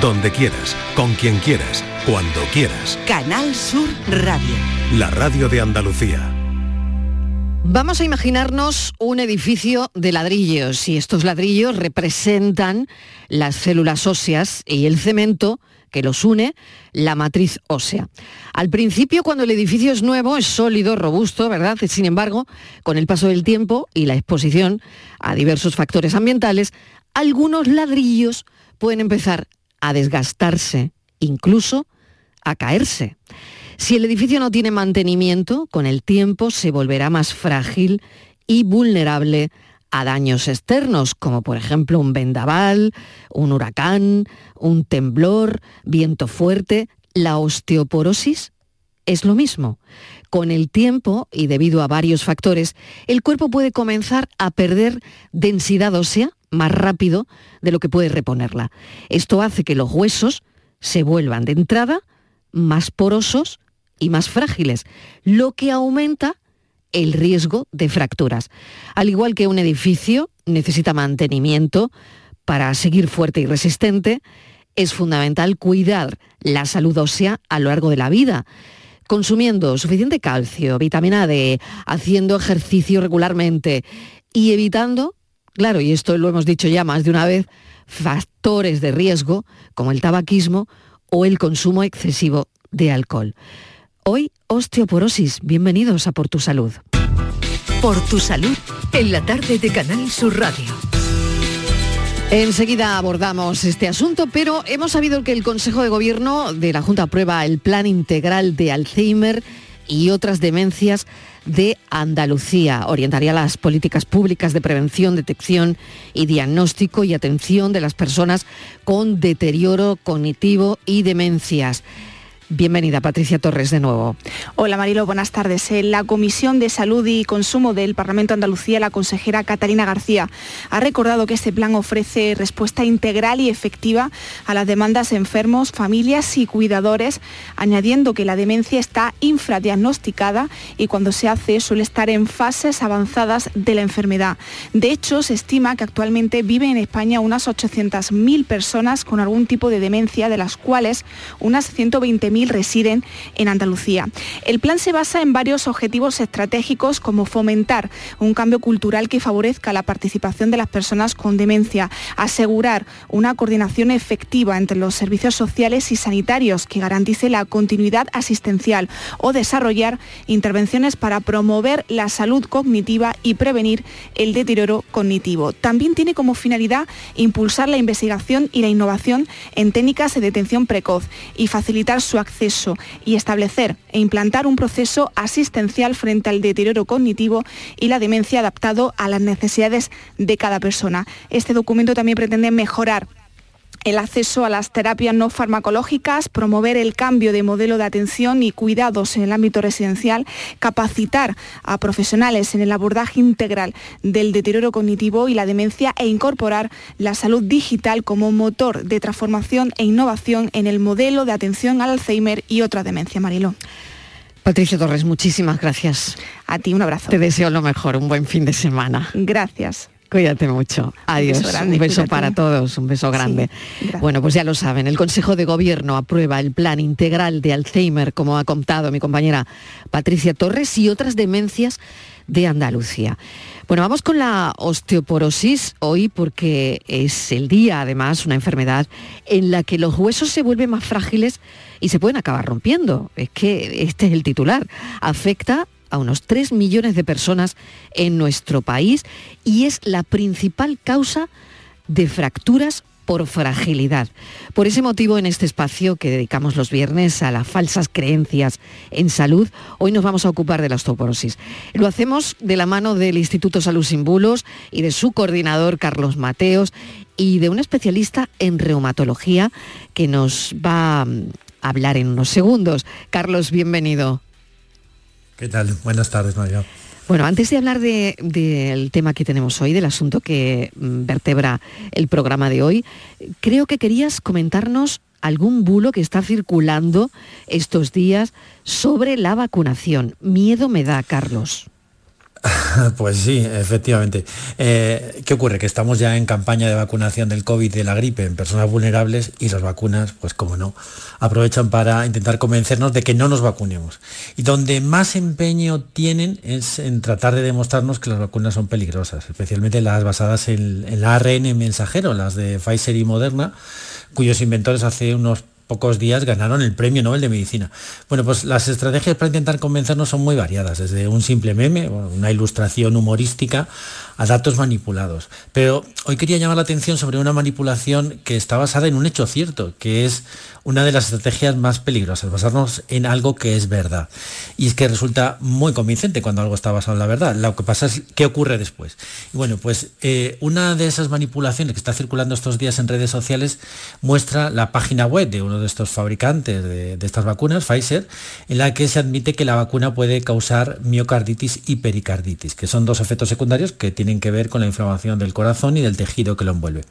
donde quieras, con quien quieras, cuando quieras. Canal Sur Radio. La radio de Andalucía. Vamos a imaginarnos un edificio de ladrillos y estos ladrillos representan las células óseas y el cemento que los une, la matriz ósea. Al principio, cuando el edificio es nuevo, es sólido, robusto, ¿verdad? Sin embargo, con el paso del tiempo y la exposición a diversos factores ambientales, algunos ladrillos pueden empezar a desgastarse, incluso a caerse. Si el edificio no tiene mantenimiento, con el tiempo se volverá más frágil y vulnerable a daños externos, como por ejemplo un vendaval, un huracán, un temblor, viento fuerte. La osteoporosis es lo mismo. Con el tiempo y debido a varios factores, el cuerpo puede comenzar a perder densidad ósea más rápido de lo que puede reponerla. Esto hace que los huesos se vuelvan de entrada más porosos y más frágiles, lo que aumenta el riesgo de fracturas. Al igual que un edificio necesita mantenimiento para seguir fuerte y resistente, es fundamental cuidar la salud ósea a lo largo de la vida, consumiendo suficiente calcio, vitamina D, haciendo ejercicio regularmente y evitando, claro, y esto lo hemos dicho ya más de una vez, factores de riesgo como el tabaquismo o el consumo excesivo de alcohol. Hoy, osteoporosis. Bienvenidos a Por tu Salud. Por tu salud, en la tarde de Canal Sur Radio. Enseguida abordamos este asunto, pero hemos sabido que el Consejo de Gobierno de la Junta aprueba el Plan Integral de Alzheimer y otras demencias de Andalucía. Orientaría las políticas públicas de prevención, detección y diagnóstico y atención de las personas con deterioro cognitivo y demencias. Bienvenida, Patricia Torres, de nuevo. Hola, Marilo, buenas tardes. En la Comisión de Salud y Consumo del Parlamento de Andalucía, la consejera Catalina García ha recordado que este plan ofrece respuesta integral y efectiva a las demandas de enfermos, familias y cuidadores, añadiendo que la demencia está infradiagnosticada y cuando se hace suele estar en fases avanzadas de la enfermedad. De hecho, se estima que actualmente viven en España unas 800.000 personas con algún tipo de demencia, de las cuales unas 120.000 residen en Andalucía. El plan se basa en varios objetivos estratégicos como fomentar un cambio cultural que favorezca la participación de las personas con demencia, asegurar una coordinación efectiva entre los servicios sociales y sanitarios que garantice la continuidad asistencial o desarrollar intervenciones para promover la salud cognitiva y prevenir el deterioro cognitivo. También tiene como finalidad impulsar la investigación y la innovación en técnicas de detención precoz y facilitar su acceso y establecer e implantar un proceso asistencial frente al deterioro cognitivo y la demencia adaptado a las necesidades de cada persona. Este documento también pretende mejorar el acceso a las terapias no farmacológicas, promover el cambio de modelo de atención y cuidados en el ámbito residencial, capacitar a profesionales en el abordaje integral del deterioro cognitivo y la demencia e incorporar la salud digital como motor de transformación e innovación en el modelo de atención al Alzheimer y otra demencia, Marilo. Patricia Torres, muchísimas gracias. A ti un abrazo. Te deseo lo mejor, un buen fin de semana. Gracias. Cuídate mucho. Adiós. Un beso, para todos, un beso grande. bueno, pues ya lo saben, el Consejo de Gobierno aprueba el plan integral de Alzheimer, como ha contado mi compañera Patricia Torres, y otras demencias de Andalucía. Bueno, vamos con la osteoporosis hoy porque es el día, además, una enfermedad en la que los huesos se vuelven más frágiles y se pueden acabar rompiendo. Es que este es el titular. Afecta a unos 3 millones de personas en nuestro país y es la principal causa de fracturas por fragilidad. Por ese motivo, en este espacio que dedicamos los viernes a las falsas creencias en salud, hoy nos vamos a ocupar de la osteoporosis. Lo hacemos de la mano del Instituto Salud Sin Bulos y de su coordinador, Carlos Mateos, y de un especialista en reumatología que nos va a hablar en unos segundos. Carlos, bienvenido. ¿Qué tal? Buenas tardes, María. Bueno, antes de hablar del tema que tenemos hoy, del asunto que mm, vertebra el programa de hoy, creo que querías comentarnos algún bulo que está circulando estos días sobre la vacunación. Miedo me da, Carlos. Pues sí, efectivamente. Eh, ¿Qué ocurre? Que estamos ya en campaña de vacunación del COVID de la gripe en personas vulnerables y las vacunas, pues como no, aprovechan para intentar convencernos de que no nos vacunemos. Y donde más empeño tienen es en tratar de demostrarnos que las vacunas son peligrosas, especialmente las basadas en, en el ARN mensajero, las de Pfizer y Moderna, cuyos inventores hace unos pocos días ganaron el Premio Nobel de Medicina. Bueno, pues las estrategias para intentar convencernos son muy variadas, desde un simple meme, una ilustración humorística, a datos manipulados. Pero hoy quería llamar la atención sobre una manipulación que está basada en un hecho cierto, que es una de las estrategias más peligrosas, basarnos en algo que es verdad. Y es que resulta muy convincente cuando algo está basado en la verdad. Lo que pasa es qué ocurre después. Y bueno, pues eh, una de esas manipulaciones que está circulando estos días en redes sociales muestra la página web de uno de estos fabricantes de, estas vacunas, Pfizer, en la que se admite que la vacuna puede causar miocarditis y pericarditis, que son dos efectos secundarios que tienen que ver con la inflamación del corazón y del tejido que lo envuelve.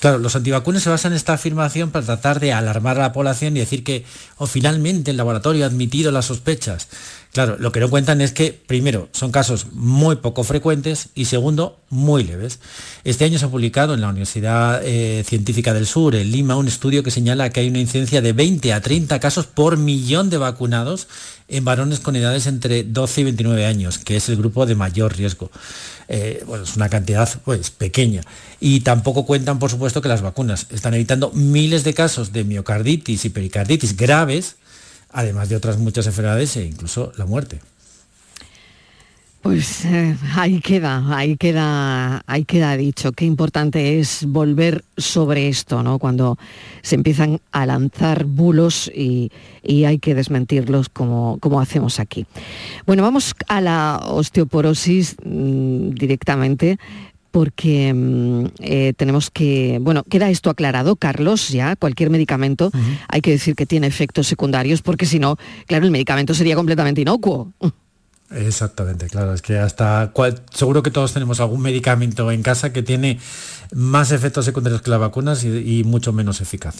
Claro, los antivacunas se basan en esta afirmación para tratar de alarmar a la población y decir que o finalmente el laboratorio ha admitido las sospechas. Claro, lo que no cuentan es que, primero, son casos muy poco frecuentes y segundo, muy leves. Este año se ha publicado en la Universidad eh, Científica del Sur, en Lima, un estudio que señala que hay una incidencia de 20 a 30 casos por millón de vacunados en varones con edades entre 12 y 29 años, que es el grupo de mayor riesgo. Eh, bueno, es una cantidad pues, pequeña. Y tampoco cuentan, por supuesto, que las vacunas están evitando miles de casos de miocarditis y pericarditis graves, además de otras muchas enfermedades e incluso la muerte. Pues eh, ahí queda, ahí queda, ahí queda dicho. Qué importante es volver sobre esto, ¿no? Cuando se empiezan a lanzar bulos y, hay que desmentirlos como, como, hacemos aquí. Bueno, vamos a la osteoporosis mmm, directamente porque mmm, eh, tenemos que, bueno, queda esto aclarado, Carlos, ya, cualquier medicamento, uh -huh. hay que decir que tiene efectos secundarios, porque si no, claro, el medicamento sería completamente inocuo. Exactamente, claro, es que hasta cual, seguro que todos tenemos algún medicamento en casa que tiene más efectos secundarios que las vacunas y, y mucho menos eficaz.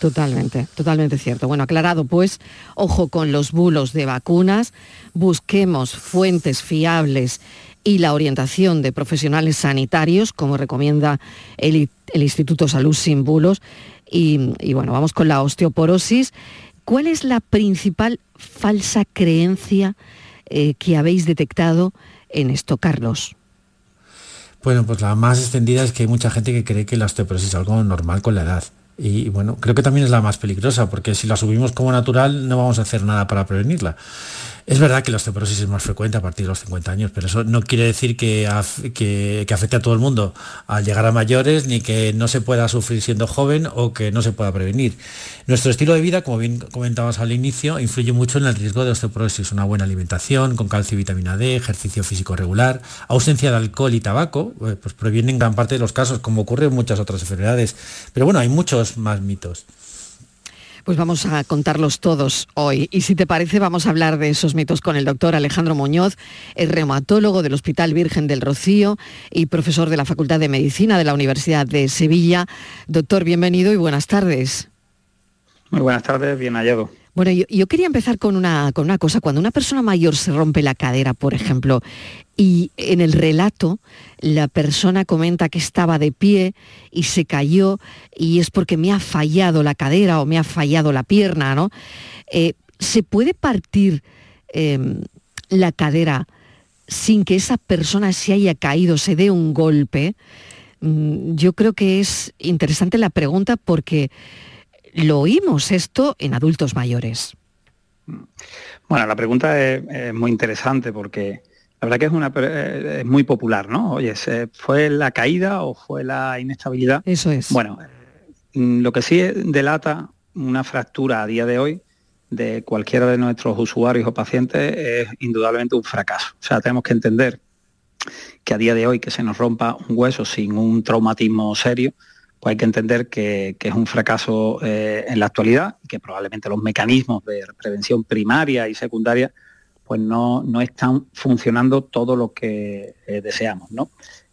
Totalmente, totalmente cierto. Bueno, aclarado pues, ojo con los bulos de vacunas, busquemos fuentes fiables y la orientación de profesionales sanitarios, como recomienda el, Instituto Salud Sin Bulos. Y, y, bueno, vamos con la osteoporosis. ¿Cuál es la principal falsa creencia eh, que habéis detectado en esto, Carlos? Bueno, pues la más extendida es que hay mucha gente que cree que la osteoporosis es algo normal con la edad. Y bueno, creo que también es la más peligrosa, porque si la subimos como natural no vamos a hacer nada para prevenirla. Es verdad que la osteoporosis es más frecuente a partir de los 50 años, pero eso no quiere decir que, que, afecte a todo el mundo al llegar a mayores, ni que no se pueda sufrir siendo joven o que no se pueda prevenir. Nuestro estilo de vida, como bien comentabas al inicio, influye mucho en el riesgo de osteoporosis. Una buena alimentación, con calcio y vitamina D, ejercicio físico regular, ausencia de alcohol y tabaco, eh, pues previenen gran parte de los casos, como ocurre en muchas otras enfermedades. Pero bueno, hay muchos más mitos. Pues vamos a contarlos todos hoy. Y si te parece, vamos a hablar de esos mitos con el doctor Alejandro Muñoz, el reumatólogo del Hospital Virgen del Rocío y profesor de la Facultad de Medicina de la Universidad de Sevilla. Doctor, bienvenido y buenas tardes. Muy buenas tardes, bien hallado. Bueno, yo, yo, quería empezar con una, con una cosa. Cuando una persona mayor se rompe la cadera, por ejemplo, y en el relato la persona comenta que estaba de pie y se cayó y es porque me ha fallado la cadera o me ha fallado la pierna, ¿no? Eh, ¿Se puede partir eh, la cadera sin que esa persona se haya caído, se dé un golpe? Mm, yo creo que es interesante la pregunta porque lo oímos esto en adultos mayores. Bueno, la pregunta es, es muy interesante porque la verdad que es, una, es muy popular, ¿no? Oye, ¿fue la caída o fue la inestabilidad? Eso es. Bueno, lo que sí delata una fractura a día de hoy de cualquiera de nuestros usuarios o pacientes es indudablemente un fracaso. O sea, tenemos que entender que a día de hoy que se nos rompa un hueso sin un traumatismo serio, pues hay que entender que, es un fracaso eh, en la actualidad y que probablemente los mecanismos de prevención primaria y secundaria pues no, no están funcionando todo lo que eh, deseamos. ¿no?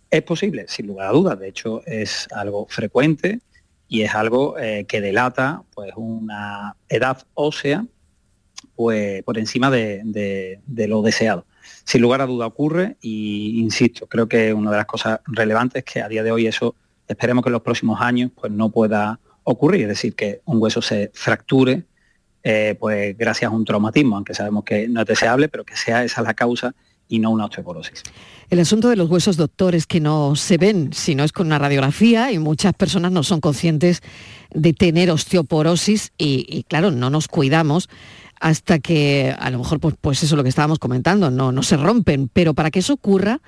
Es posible, sin lugar a dudas, de hecho es algo frecuente y es algo eh, que delata pues, una edad ósea pues, por encima de lo deseado. sin lugar a duda ocurre y insisto, creo que una de las cosas relevantes es que a día de hoy eso esperemos que en los próximos años pues no pueda ocurrir, es decir, que un hueso se fracture eh, pues gracias a un traumatismo, aunque sabemos que no es deseable, pero que sea esa la causa y no una osteoporosis. El asunto de los huesos, doctor, es que no se ven si no es con una radiografía y muchas personas no son conscientes de tener osteoporosis y, claro, no nos cuidamos hasta que a lo mejor pues, pues, eso es lo que estábamos comentando, no, no se rompen, pero para que eso ocurra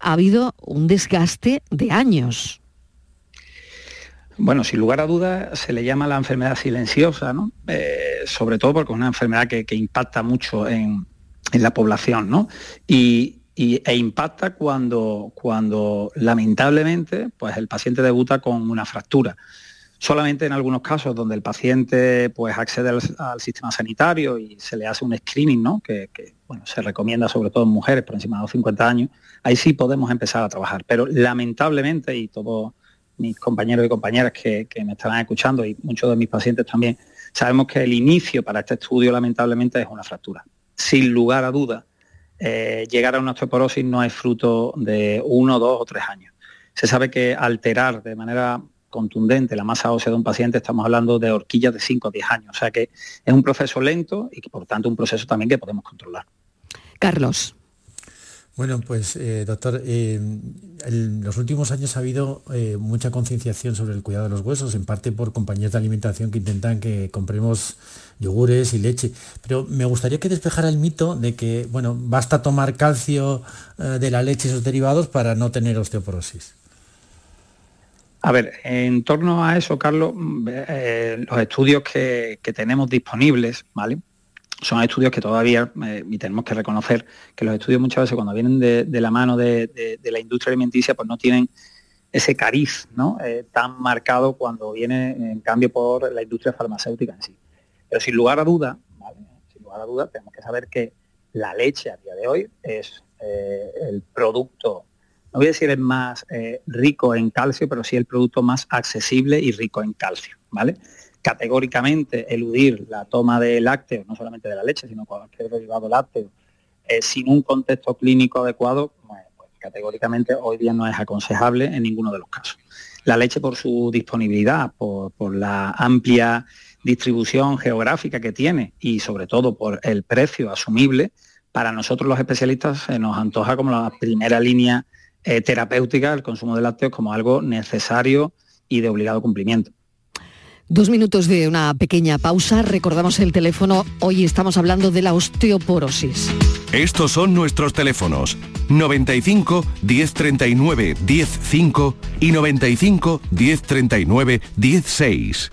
ha habido un desgaste de años. Bueno, sin lugar a dudas se le llama la enfermedad silenciosa, ¿no? Eh, sobre todo porque es una enfermedad que, impacta mucho en, la población, ¿no? Y, e impacta cuando, cuando lamentablemente pues el paciente debuta con una fractura. Solamente en algunos casos donde el paciente pues, accede al, sistema sanitario y se le hace un screening, ¿no? que, bueno, se recomienda sobre todo en mujeres por encima de los 50 años, ahí sí podemos empezar a trabajar. Pero lamentablemente, y todos mis compañeros y compañeras que, me estarán escuchando y muchos de mis pacientes también, sabemos que el inicio para este estudio lamentablemente es una fractura. Sin lugar a duda, eh, llegar a una osteoporosis no es fruto de uno, dos o tres años. Se sabe que alterar de manera contundente la masa ósea de un paciente, estamos hablando de horquillas de 5 o 10 años. O sea que es un proceso lento y que por tanto un proceso también que podemos controlar. Carlos. Bueno, pues eh, doctor, eh, en los últimos años ha habido eh, mucha concienciación sobre el cuidado de los huesos, en parte por compañías de alimentación que intentan que compremos yogures y leche. Pero me gustaría que despejara el mito de que, bueno, basta tomar calcio de la leche y sus derivados para no tener osteoporosis. A ver, en torno a eso, Carlos, mm, eh, los estudios que, tenemos disponibles, ¿vale? Son estudios que todavía, eh, y tenemos que reconocer que los estudios muchas veces cuando vienen de, la mano de, la industria alimenticia, pues no tienen ese cariz ¿no? Eh, tan marcado cuando viene en cambio por la industria farmacéutica en sí. Pero sin lugar a duda, sin lugar a duda, tenemos que saber que la leche a día de hoy es el producto no voy a decir el más eh, rico en calcio, pero sí el producto más accesible y rico en calcio, ¿vale? Categóricamente eludir la toma de lácteos, no solamente de la leche, sino cualquier derivado lácteo, eh, sin un contexto clínico adecuado, pues categóricamente hoy día no es aconsejable en ninguno de los casos. La leche por su disponibilidad, por, la amplia distribución geográfica que tiene y sobre todo por el precio asumible, para nosotros los especialistas se nos antoja como la primera línea eh, terapéutica el consumo de lácteos como algo necesario y de obligado cumplimiento. Dos minutos de una pequeña pausa. Recordamos el teléfono. Hoy estamos hablando de la osteoporosis. Estos son nuestros teléfonos. 95 1039 105 y 95 1039 16.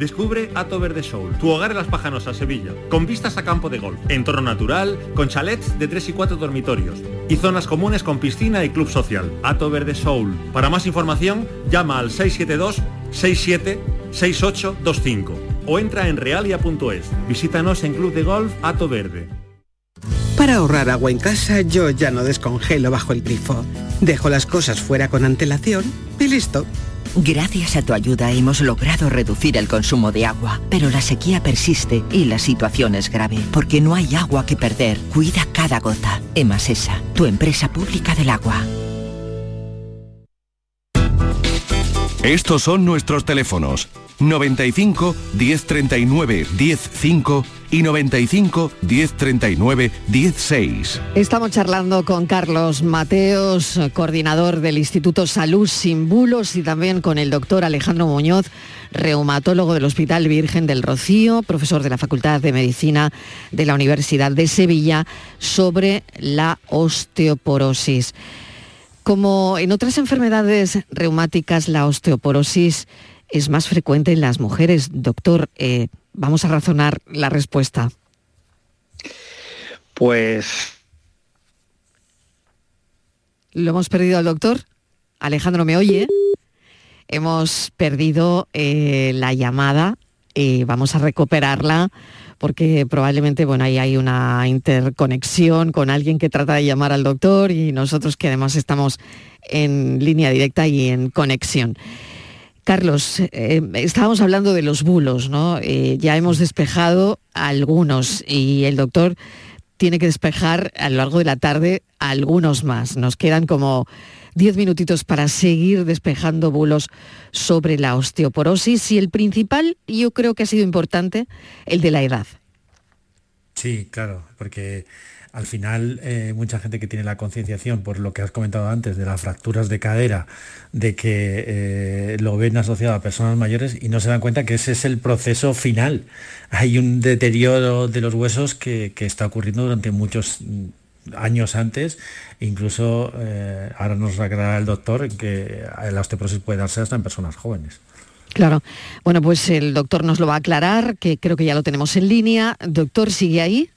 Descubre Ato Verde Soul, tu hogar en Las Pajanosas, Sevilla, con vistas a campo de golf, entorno natural, con chalets de 3 y 4 dormitorios y zonas comunes con piscina y club social. Ato Verde Soul. Para más información, llama al 672 67 6825 o entra en realia.es. Visítanos en Club de Golf Ato Verde. Para ahorrar agua en casa, yo ya no descongelo bajo el grifo. Dejo las cosas fuera con antelación y listo. Gracias a tu ayuda hemos logrado reducir el consumo de agua, pero la sequía persiste y la situación es grave, porque no hay agua que perder. Cuida cada gota. Emasesa, tu empresa pública del agua. Estos son nuestros teléfonos 95 1039 105 y 95 1039 16. Estamos charlando con Carlos Mateos, coordinador del Instituto Salud Sin Bulos y también con el doctor Alejandro Muñoz, reumatólogo del Hospital Virgen del Rocío, profesor de la Facultad de Medicina de la Universidad de Sevilla, sobre la osteoporosis. Como en otras enfermedades reumáticas, la osteoporosis es más frecuente en las mujeres. Doctor, eh, vamos a razonar la respuesta. Pues... ¿Lo hemos perdido al doctor? Alejandro, ¿me oye? Hemos perdido eh, la llamada y vamos a recuperarla porque probablemente bueno, ahí hay una interconexión con alguien que trata de llamar al doctor y nosotros que además estamos en línea directa y en conexión. Carlos, eh, estábamos hablando de los bulos, ¿no? Eh, ya hemos despejado algunos y el doctor tiene que despejar a lo largo de la tarde algunos más. Nos quedan como diez minutitos para seguir despejando bulos sobre la osteoporosis y el principal, yo creo que ha sido importante, el de la edad. Sí, claro, porque al final eh, mucha gente que tiene la concienciación por lo que has comentado antes de las fracturas de cadera, de que eh, lo ven asociado a personas mayores y no se dan cuenta que ese es el proceso final. Hay un deterioro de los huesos que, está ocurriendo durante muchos años antes, incluso eh, ahora nos aclarará el doctor que la osteoporosis puede darse hasta en personas jóvenes. Claro. Bueno, pues el doctor nos lo va a aclarar, que creo que ya lo tenemos en línea. Doctor, ¿sigue ahí?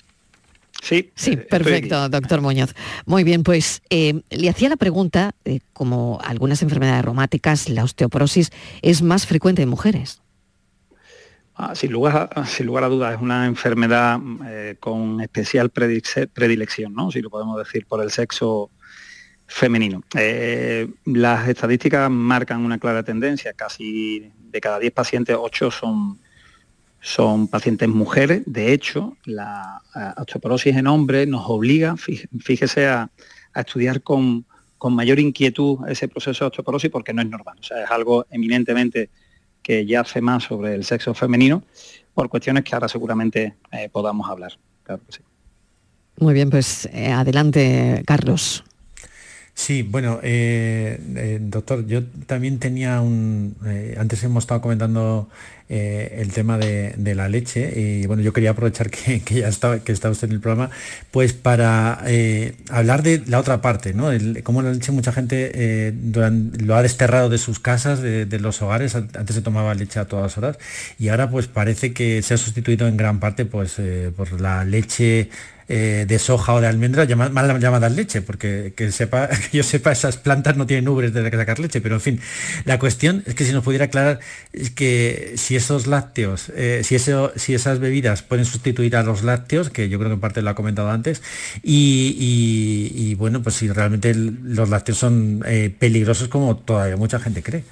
Sí. Sí, eh, perfecto, doctor Muñoz. Muy bien, pues eh, le hacía la pregunta, eh, como algunas enfermedades reumáticas, la osteoporosis es más frecuente en mujeres. Ah, sin, lugar a, sin lugar a dudas, es una enfermedad con especial predilección, ¿no? si lo podemos decir, por el sexo femenino. las estadísticas marcan una clara tendencia, casi de cada 10 pacientes, 8 son son pacientes mujeres. De hecho, la osteoporosis en hombres nos obliga, fíjese, a, estudiar con, mayor inquietud ese proceso de osteoporosis porque no es normal. O sea, es algo eminentemente que ya hace más sobre el sexo femenino por cuestiones que ahora seguramente eh, podamos hablar. Muy bien, pues eh, adelante, Carlos. Sí, bueno, eh, doctor, yo también tenía un... antes hemos estado comentando eh, el tema de, la leche y bueno, yo quería aprovechar que, ya está, que está usted en el programa, pues para eh, hablar de la otra parte, ¿no? El, cómo la leche mucha gente eh, lo ha desterrado de sus casas, de, los hogares, antes se tomaba leche a todas horas y ahora pues parece que se ha sustituido en gran parte pues por la leche eh, de soja o de almendra mal llamadas leche, porque que, sepa, que yo sepa, esas plantas no tienen ubres de que sacar leche, pero en fin, la cuestión es que si nos pudiera aclarar que si esos lácteos, eh, si, eso, si esas bebidas pueden sustituir a los lácteos, que yo creo que en parte lo ha comentado antes, y, bueno, pues si realmente los lácteos son eh, peligrosos como todavía mucha gente cree.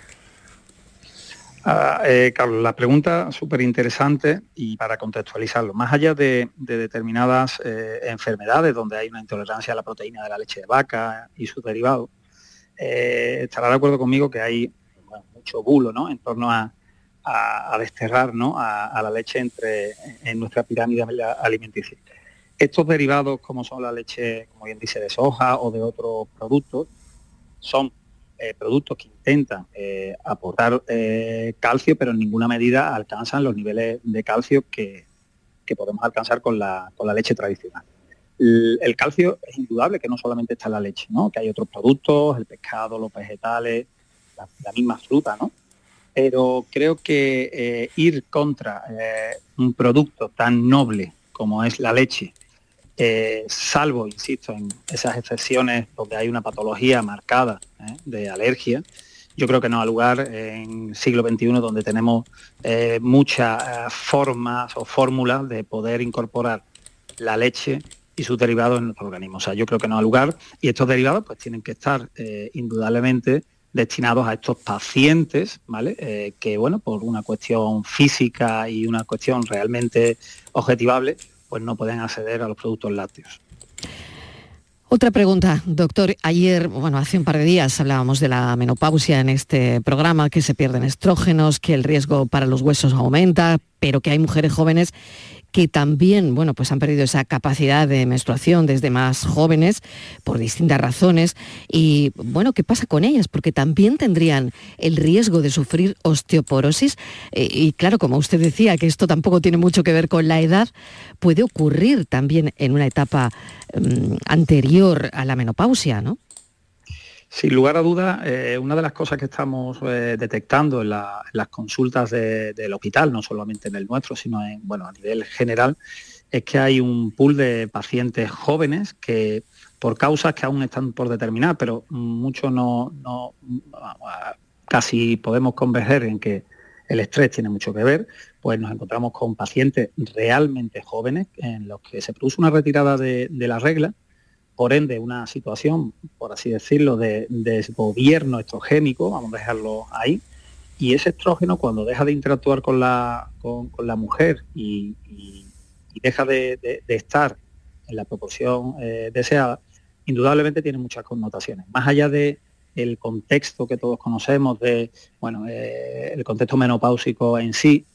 Ah, eh, Carlos, la pregunta súper interesante y para contextualizarlo, más allá de, determinadas eh, enfermedades donde hay una intolerancia a la proteína de la leche de vaca y sus derivados, eh, estará de acuerdo conmigo que hay mucho bulo ¿no? en torno a, desterrar ¿no? a, la leche entre, en nuestra pirámide alimenticia. Estos derivados, como son la leche, como bien dice, de soja o de otros productos, son eh, productos que intentan eh, aportar eh, calcio, pero en ninguna medida alcanzan los niveles de calcio que, podemos alcanzar con la, leche tradicional. El, calcio es indudable que no solamente está la leche, ¿no? que hay otros productos, el pescado, los vegetales, la, misma fruta, ¿no? pero creo que ir contra un producto tan noble como es la leche, eh, salvo, insisto, en esas excepciones donde hay una patología marcada de alergia, yo creo que no ha lugar en siglo XXI donde tenemos muchas formas o fórmulas de poder incorporar la leche y sus derivados en nuestro organismo. O sea, yo creo que no ha lugar y estos derivados pues tienen que estar indudablemente destinados a estos pacientes, ¿vale? Eh, que, bueno, por una cuestión física y una cuestión realmente objetivable, pues no pueden acceder a los productos lácteos. Otra pregunta, doctor. Ayer, bueno, hace un par de días hablábamos de la menopausia en este programa, que se pierden estrógenos, que el riesgo para los huesos aumenta, pero que hay mujeres jóvenes que también, bueno, pues han perdido esa capacidad de menstruación desde más jóvenes por distintas razones. Y, bueno, ¿qué pasa con ellas? Porque también tendrían el riesgo de sufrir osteoporosis. Eh, y claro, como usted decía, que esto tampoco tiene mucho que ver con la edad, puede ocurrir también en una etapa mm, anterior a la menopausia, ¿no? Sin lugar a dudas, eh, una de las cosas que estamos eh, detectando en, las consultas del hospital, no solamente en el nuestro, sino en, a nivel general, es que hay un pool de pacientes jóvenes que por causas que aún están por determinar, pero muchos no, casi podemos converger en que el estrés tiene mucho que ver, pues nos encontramos con pacientes realmente jóvenes en los que se produce una retirada de la regla por ende una situación, por así decirlo, de, desgobierno estrogénico, vamos a dejarlo ahí, y ese estrógeno cuando deja de interactuar con la, con, la mujer y, deja de, estar en la proporción eh, deseada, indudablemente tiene muchas connotaciones. Más allá de el contexto que todos conocemos, de bueno, eh, el contexto menopáusico en sí,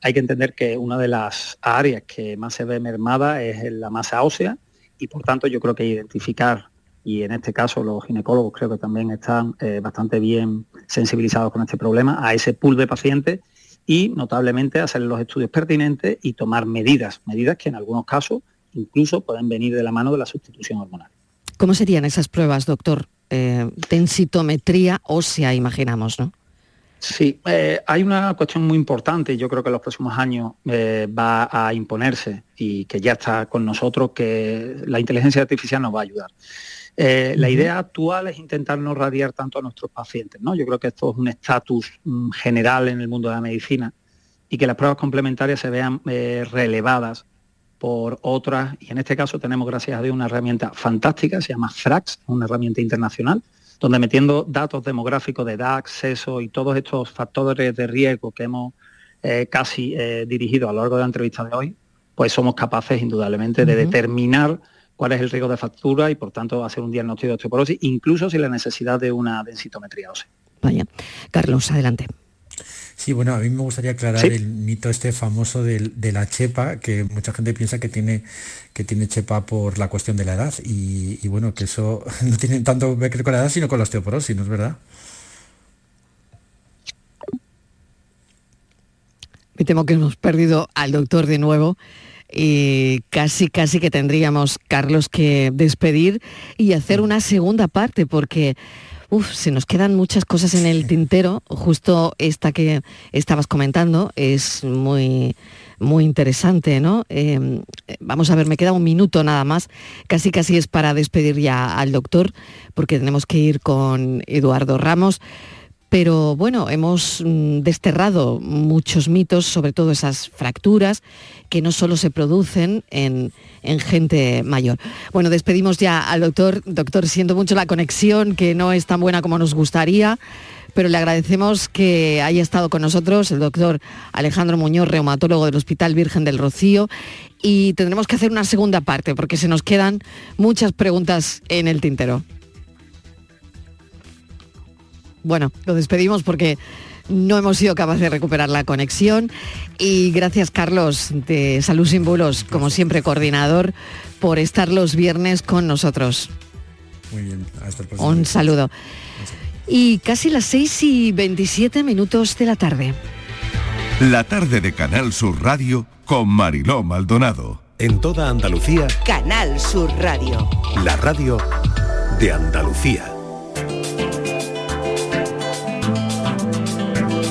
hay que entender que una de las áreas que más se ve mermada es la masa ósea, y por tanto yo creo que identificar, y en este caso los ginecólogos creo que también están eh, bastante bien sensibilizados con este problema, a ese pool de pacientes y notablemente hacer los estudios pertinentes y tomar medidas, medidas que en algunos casos incluso pueden venir de la mano de la sustitución hormonal. ¿Cómo serían esas pruebas, doctor? Eh, densitometría ósea, imaginamos, ¿no? Sí, eh, hay una cuestión muy importante, yo creo que en los próximos años eh, va a imponerse y que ya está con nosotros, que la inteligencia artificial nos va a ayudar. Eh, la idea actual es intentar no radiar tanto a nuestros pacientes, ¿no? Yo creo que esto es un estatus mm, general en el mundo de la medicina y que las pruebas complementarias se vean relevadas por otras, y en este caso tenemos, gracias a Dios, una herramienta fantástica, se llama FRAX, una herramienta internacional, donde metiendo datos demográficos de edad, acceso y todos estos factores de riesgo que hemos eh, casi eh, dirigido a lo largo de la entrevista de hoy, pues somos capaces indudablemente de determinar cuál es el riesgo de factura y por tanto hacer un diagnóstico de osteoporosis, incluso sin la necesidad de una densitometría ósea. Vaya. Carlos, adelante. Sí, bueno, a mí me gustaría aclarar el mito este famoso de, la chepa, que mucha gente piensa que tiene, que tiene chepa por la cuestión de la edad. Y, bueno, que eso no tiene tanto que ver con la edad, sino con la osteoporosis, ¿no es verdad? Me temo que hemos perdido al doctor de nuevo y casi, casi que tendríamos, Carlos, que despedir y hacer una segunda parte porque Uf, se nos quedan muchas cosas en el tintero. Justo esta que estabas comentando es muy, muy interesante, ¿no? Em, vamos a ver, me queda un minuto nada más. Casi casi es para despedir ya al doctor, porque tenemos que ir con Eduardo Ramos. Pero bueno, hemos mm, desterrado muchos mitos, sobre todo esas fracturas que no solo se producen en, gente mayor. Bueno, despedimos ya al doctor. Doctor, siento mucho la conexión, que no es tan buena como nos gustaría, pero le agradecemos que haya estado con nosotros el doctor Alejandro Muñoz, reumatólogo del Hospital Virgen del Rocío. Y tendremos que hacer una segunda parte porque se nos quedan muchas preguntas en el tintero. Bueno, lo despedimos porque no hemos sido capaces de recuperar la conexión. Y gracias, Carlos, de Salud Sin Bulos, como siempre, coordinador, por estar los viernes con nosotros. Muy bien, hasta el próximo. Un saludo. Y casi las 6 y 27 minutos de la tarde. La tarde de Canal Sur Radio con Mariló Maldonado. En toda Andalucía. Canal Sur Radio. La radio de Andalucía.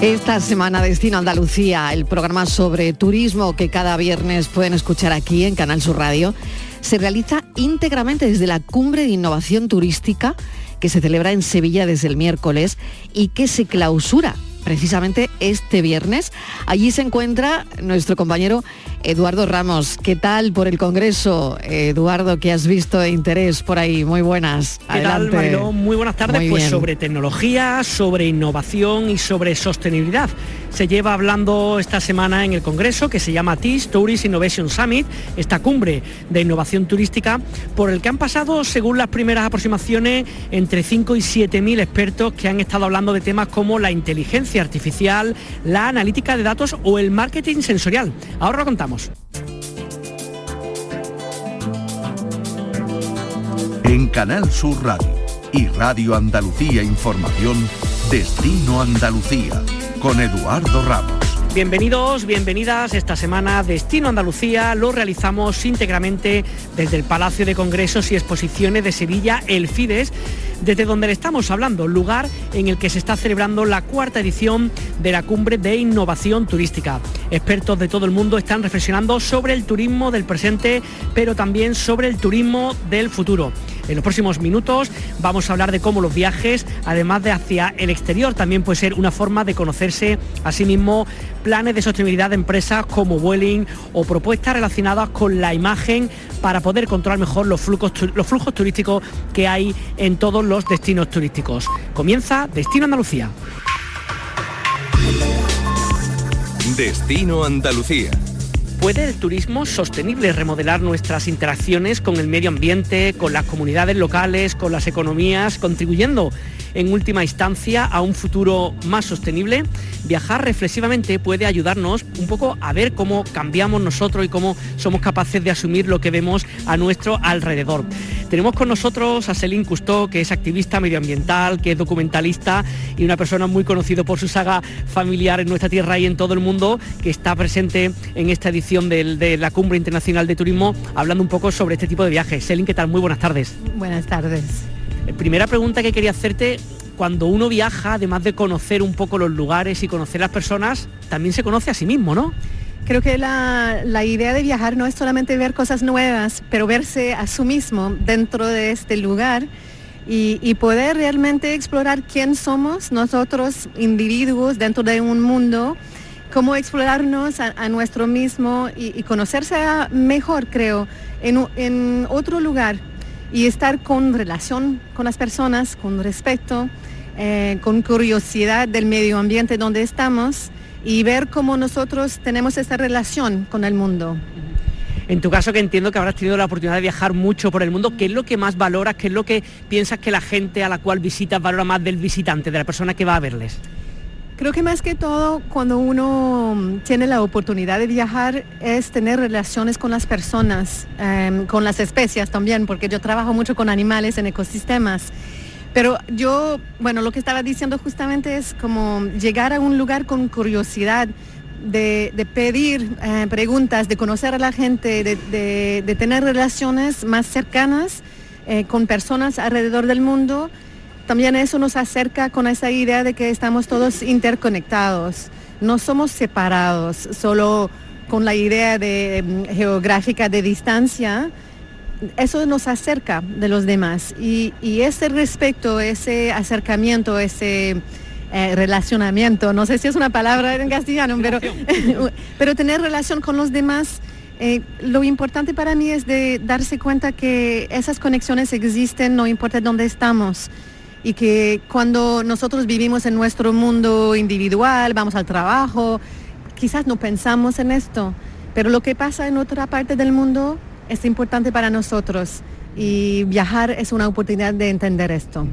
Esta semana Destino Andalucía, el programa sobre turismo que cada viernes pueden escuchar aquí en Canal Sur Radio, se realiza íntegramente desde la Cumbre de Innovación Turística que se celebra en Sevilla desde el miércoles y que se clausura precisamente este viernes. Allí se encuentra nuestro compañero Eduardo Ramos. ¿Qué tal por el Congreso? Eduardo, ¿qué has visto de interés por ahí? Muy buenas. ¿Qué tal, Mariló? Muy buenas tardes. pues sobre tecnología, sobre innovación y sobre sostenibilidad. Se lleva hablando esta semana en el Congreso que se llama TIS, Tourist Innovation Summit, esta cumbre de innovación turística, por el que han pasado, según las primeras aproximaciones, entre 5 y 7 mil expertos que han estado hablando de temas como la inteligencia artificial, la analítica de datos o el marketing sensorial. Ahora lo contamos. En Canal Sur Radio y Radio Andalucía Información, Destino Andalucía, con Eduardo Ramos. Bienvenidos, bienvenidas. Esta semana Destino Andalucía lo realizamos íntegramente desde el Palacio de Congresos y Exposiciones de Sevilla, el FIDES, desde donde le estamos hablando, lugar en el que se está celebrando la cuarta edición de la Cumbre de Innovación Turística. Expertos de todo el mundo están reflexionando sobre el turismo del presente, pero también sobre el turismo del futuro. En los próximos minutos vamos a hablar de cómo los viajes, además de hacia el exterior, también puede ser una forma de conocerse a sí mismo planes de sostenibilidad de empresas como Vueling o propuestas relacionadas con la imagen para poder controlar mejor los flujos, los flujos turísticos que hay en todos los destinos turísticos. Comienza Destino Andalucía. Destino Andalucía. ¿Puede el turismo sostenible remodelar nuestras interacciones con el medio ambiente, con las comunidades locales, con las economías, contribuyendo en última instancia a un futuro más sostenible? Viajar reflexivamente puede ayudarnos un poco a ver cómo cambiamos nosotros y cómo somos capaces de asumir lo que vemos a nuestro alrededor. Tenemos con nosotros a Celine Cousteau, que es activista medioambiental, que es documentalista y una persona muy conocida por su saga familiar en nuestra tierra y en todo el mundo, que está presente en esta edición de, la Cumbre Internacional de Turismo, hablando un poco sobre este tipo de viajes. Celine, ¿qué tal? Muy buenas tardes. Buenas tardes. Eh, primera pregunta que quería hacerte, cuando uno viaja, además de conocer un poco los lugares y conocer las personas, también se conoce a sí mismo, ¿no? Creo que la, idea de viajar no es solamente ver cosas nuevas, pero verse a sí mismo dentro de este lugar y, poder realmente explorar quién somos nosotros, individuos, dentro de un mundo, cómo explorarnos a, nuestro mismo y, conocerse mejor, creo, en, en otro lugar y estar con relación con las personas, con respeto, eh, con curiosidad del medio ambiente donde estamos y ver cómo nosotros tenemos esa relación con el mundo. En tu caso, que entiendo que habrás tenido la oportunidad de viajar mucho por el mundo, ¿qué es lo que más valoras? ¿Qué es lo que piensas que la gente a la cual visitas valora más del visitante, de la persona que va a verles? Creo que más que todo, cuando uno tiene la oportunidad de viajar, es tener relaciones con las personas, em, con las especies también, porque yo trabajo mucho con animales en ecosistemas. Pero yo, bueno, lo que estaba diciendo justamente es como llegar a un lugar con curiosidad, de, pedir eh, preguntas, de conocer a la gente, de, tener relaciones más cercanas eh, con personas alrededor del mundo. También eso nos acerca con esa idea de que estamos todos interconectados, no somos separados, solo con la idea de, em, geográfica de distancia, eso nos acerca de los demás. Y, ese respeto, ese acercamiento, ese eh, relacionamiento, no sé si es una palabra en castellano, pero, pero tener relación con los demás, eh, lo importante para mí es de darse cuenta que esas conexiones existen, no importa dónde estamos y que cuando nosotros vivimos en nuestro mundo individual, vamos al trabajo, quizás no pensamos en esto, pero lo que pasa en otra parte del mundo es importante para nosotros y viajar es una oportunidad de entender esto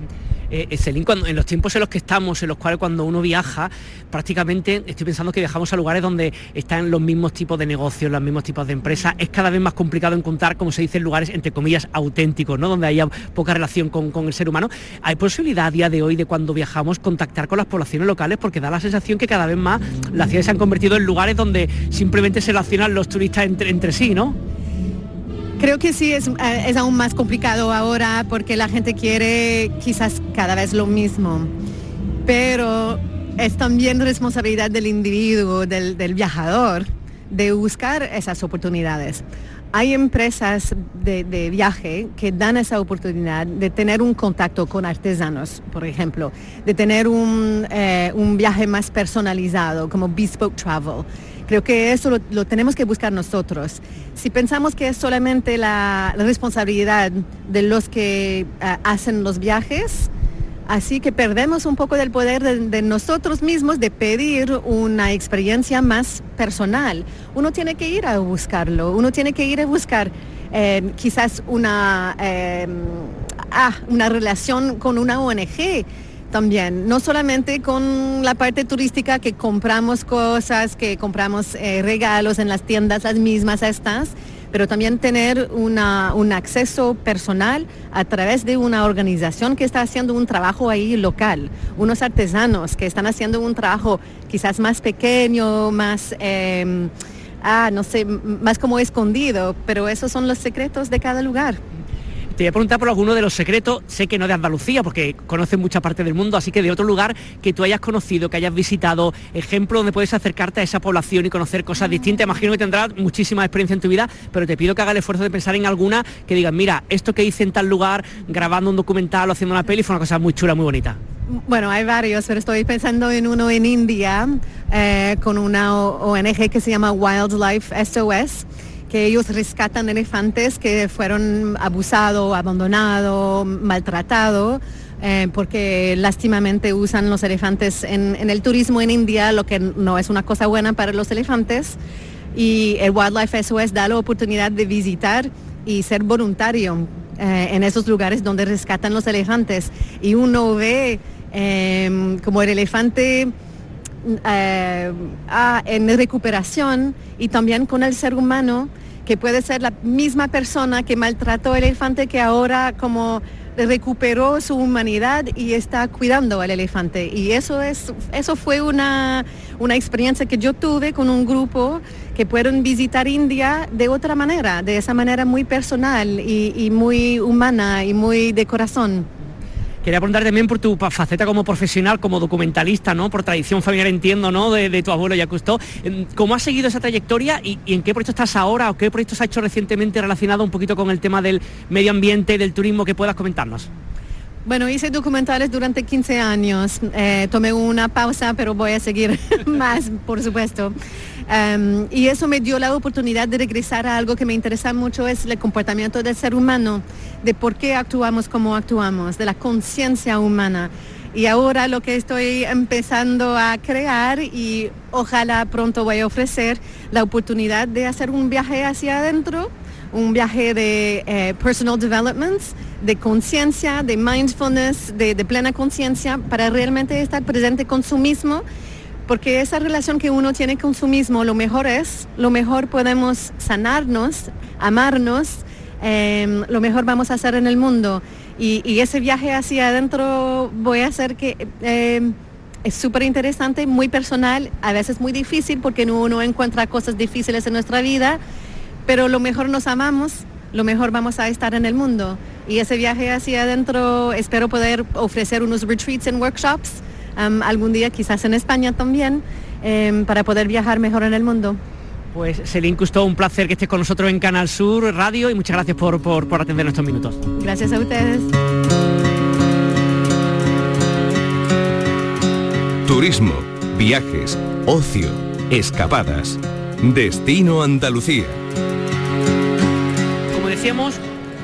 eh, cuando, en los tiempos en los que estamos, en los cuales cuando uno viaja, prácticamente estoy pensando que viajamos a lugares donde están los mismos tipos de negocios, los mismos tipos de empresas, es cada vez más complicado encontrar, como se dice, lugares entre comillas auténticos, ¿no? donde haya poca relación con, el ser humano. ¿Hay posibilidad a día de hoy de cuando viajamos contactar con las poblaciones locales? Porque da la sensación que cada vez más las ciudades se han convertido en lugares donde simplemente se relacionan los turistas entre sí, ¿no? Creo que sí, es, eh, es, aún más complicado ahora porque la gente quiere quizás cada vez lo mismo. Pero es también responsabilidad del individuo, del, del viajador, de buscar esas oportunidades. Hay empresas de, de, viaje que dan esa oportunidad de tener un contacto con artesanos, por ejemplo, de tener un, eh, un viaje más personalizado, como Bespoke Travel. Creo que eso lo, tenemos que buscar nosotros. Si pensamos que es solamente la, responsabilidad de los que uh, hacen los viajes, Así que perdemos un poco del poder de, nosotros mismos de pedir una experiencia más personal. Uno tiene que ir a buscarlo, uno tiene que ir a buscar eh, quizás una, eh, ah, una relación con una ONG también, no solamente con la parte turística que compramos cosas, que compramos eh, regalos en las tiendas, las mismas estas, pero también tener un acceso personal a través de una organización que está haciendo un trabajo ahí local, unos artesanos que están haciendo un trabajo quizás más pequeño, más... Eh, ah, no sé, más como escondido, pero esos son los secretos de cada lugar. Te voy a preguntar por alguno de los secretos, sé que no de Andalucía, porque conoces mucha parte del mundo, así que de otro lugar que tú hayas conocido, que hayas visitado, ejemplo donde puedes acercarte a esa población y conocer cosas distintas. Imagino que tendrás muchísima experiencia en tu vida, pero te pido que hagas el esfuerzo de pensar en alguna que digas, mira, esto que hice en tal lugar, grabando un documental o haciendo una peli, fue una cosa muy chula, muy bonita. Bueno, hay varios, pero estoy pensando en uno en India eh, con una ONG que se llama Wildlife SOS que ellos rescatan elefantes que fueron abusados, abandonados, maltratados. Eh, porque lástimamente usan los elefantes en, el turismo en India, lo que no es una cosa buena para los elefantes. Y el Wildlife SOS da la oportunidad de visitar y ser voluntario eh, en esos lugares donde rescatan los elefantes. Y uno ve eh, como el elefante eh, en recuperación y también con el ser humano que puede ser la misma persona que maltrató al elefante que ahora como recuperó su humanidad y está cuidando al elefante. Y eso, es, eso fue una, una experiencia que yo tuve con un grupo que fueron visitar India de otra manera, de esa manera muy personal y muy humana y muy de corazón. Quería preguntar también por tu faceta como profesional, como documentalista, ¿no? Por tradición familiar entiendo, ¿no? De, tu abuelo ya. ¿Cómo has seguido esa trayectoria y, y, en qué proyecto estás ahora o qué proyectos has hecho recientemente relacionado un poquito con el tema del medio ambiente, del turismo que puedas comentarnos? Bueno, hice documentales durante 15 años. Eh, tomé una pausa, pero voy a seguir más, por supuesto. Um, y eso me dio la oportunidad de regresar a algo que me interesa mucho, es el comportamiento del ser humano, de por qué actuamos como actuamos, de la conciencia humana. Y ahora lo que estoy empezando a crear y ojalá pronto voy a ofrecer la oportunidad de hacer un viaje hacia adentro, un viaje de eh, personal development, de conciencia, de mindfulness, de plena conciencia, para realmente estar presente con su mismo porque esa relación que uno tiene con su mismo, lo mejor es, lo mejor podemos sanarnos, amarnos, eh, lo mejor vamos a hacer en el mundo. Y, ese viaje hacia adentro voy a hacer que... Eh, es súper interesante, muy personal, a veces muy difícil porque uno encuentra cosas difíciles en nuestra vida, pero lo mejor nos amamos, lo mejor vamos a estar en el mundo. Y ese viaje hacia adentro espero poder ofrecer unos retreats and workshops um, algún día, quizás en España también, um, para poder viajar mejor en el mundo. Pues Celine Custó, un placer que estés con nosotros en Canal Sur Radio y muchas gracias por, por, por atender estos minutos. Gracias a ustedes. Turismo, viajes, ocio, escapadas. Destino Andalucía. Como decíamos,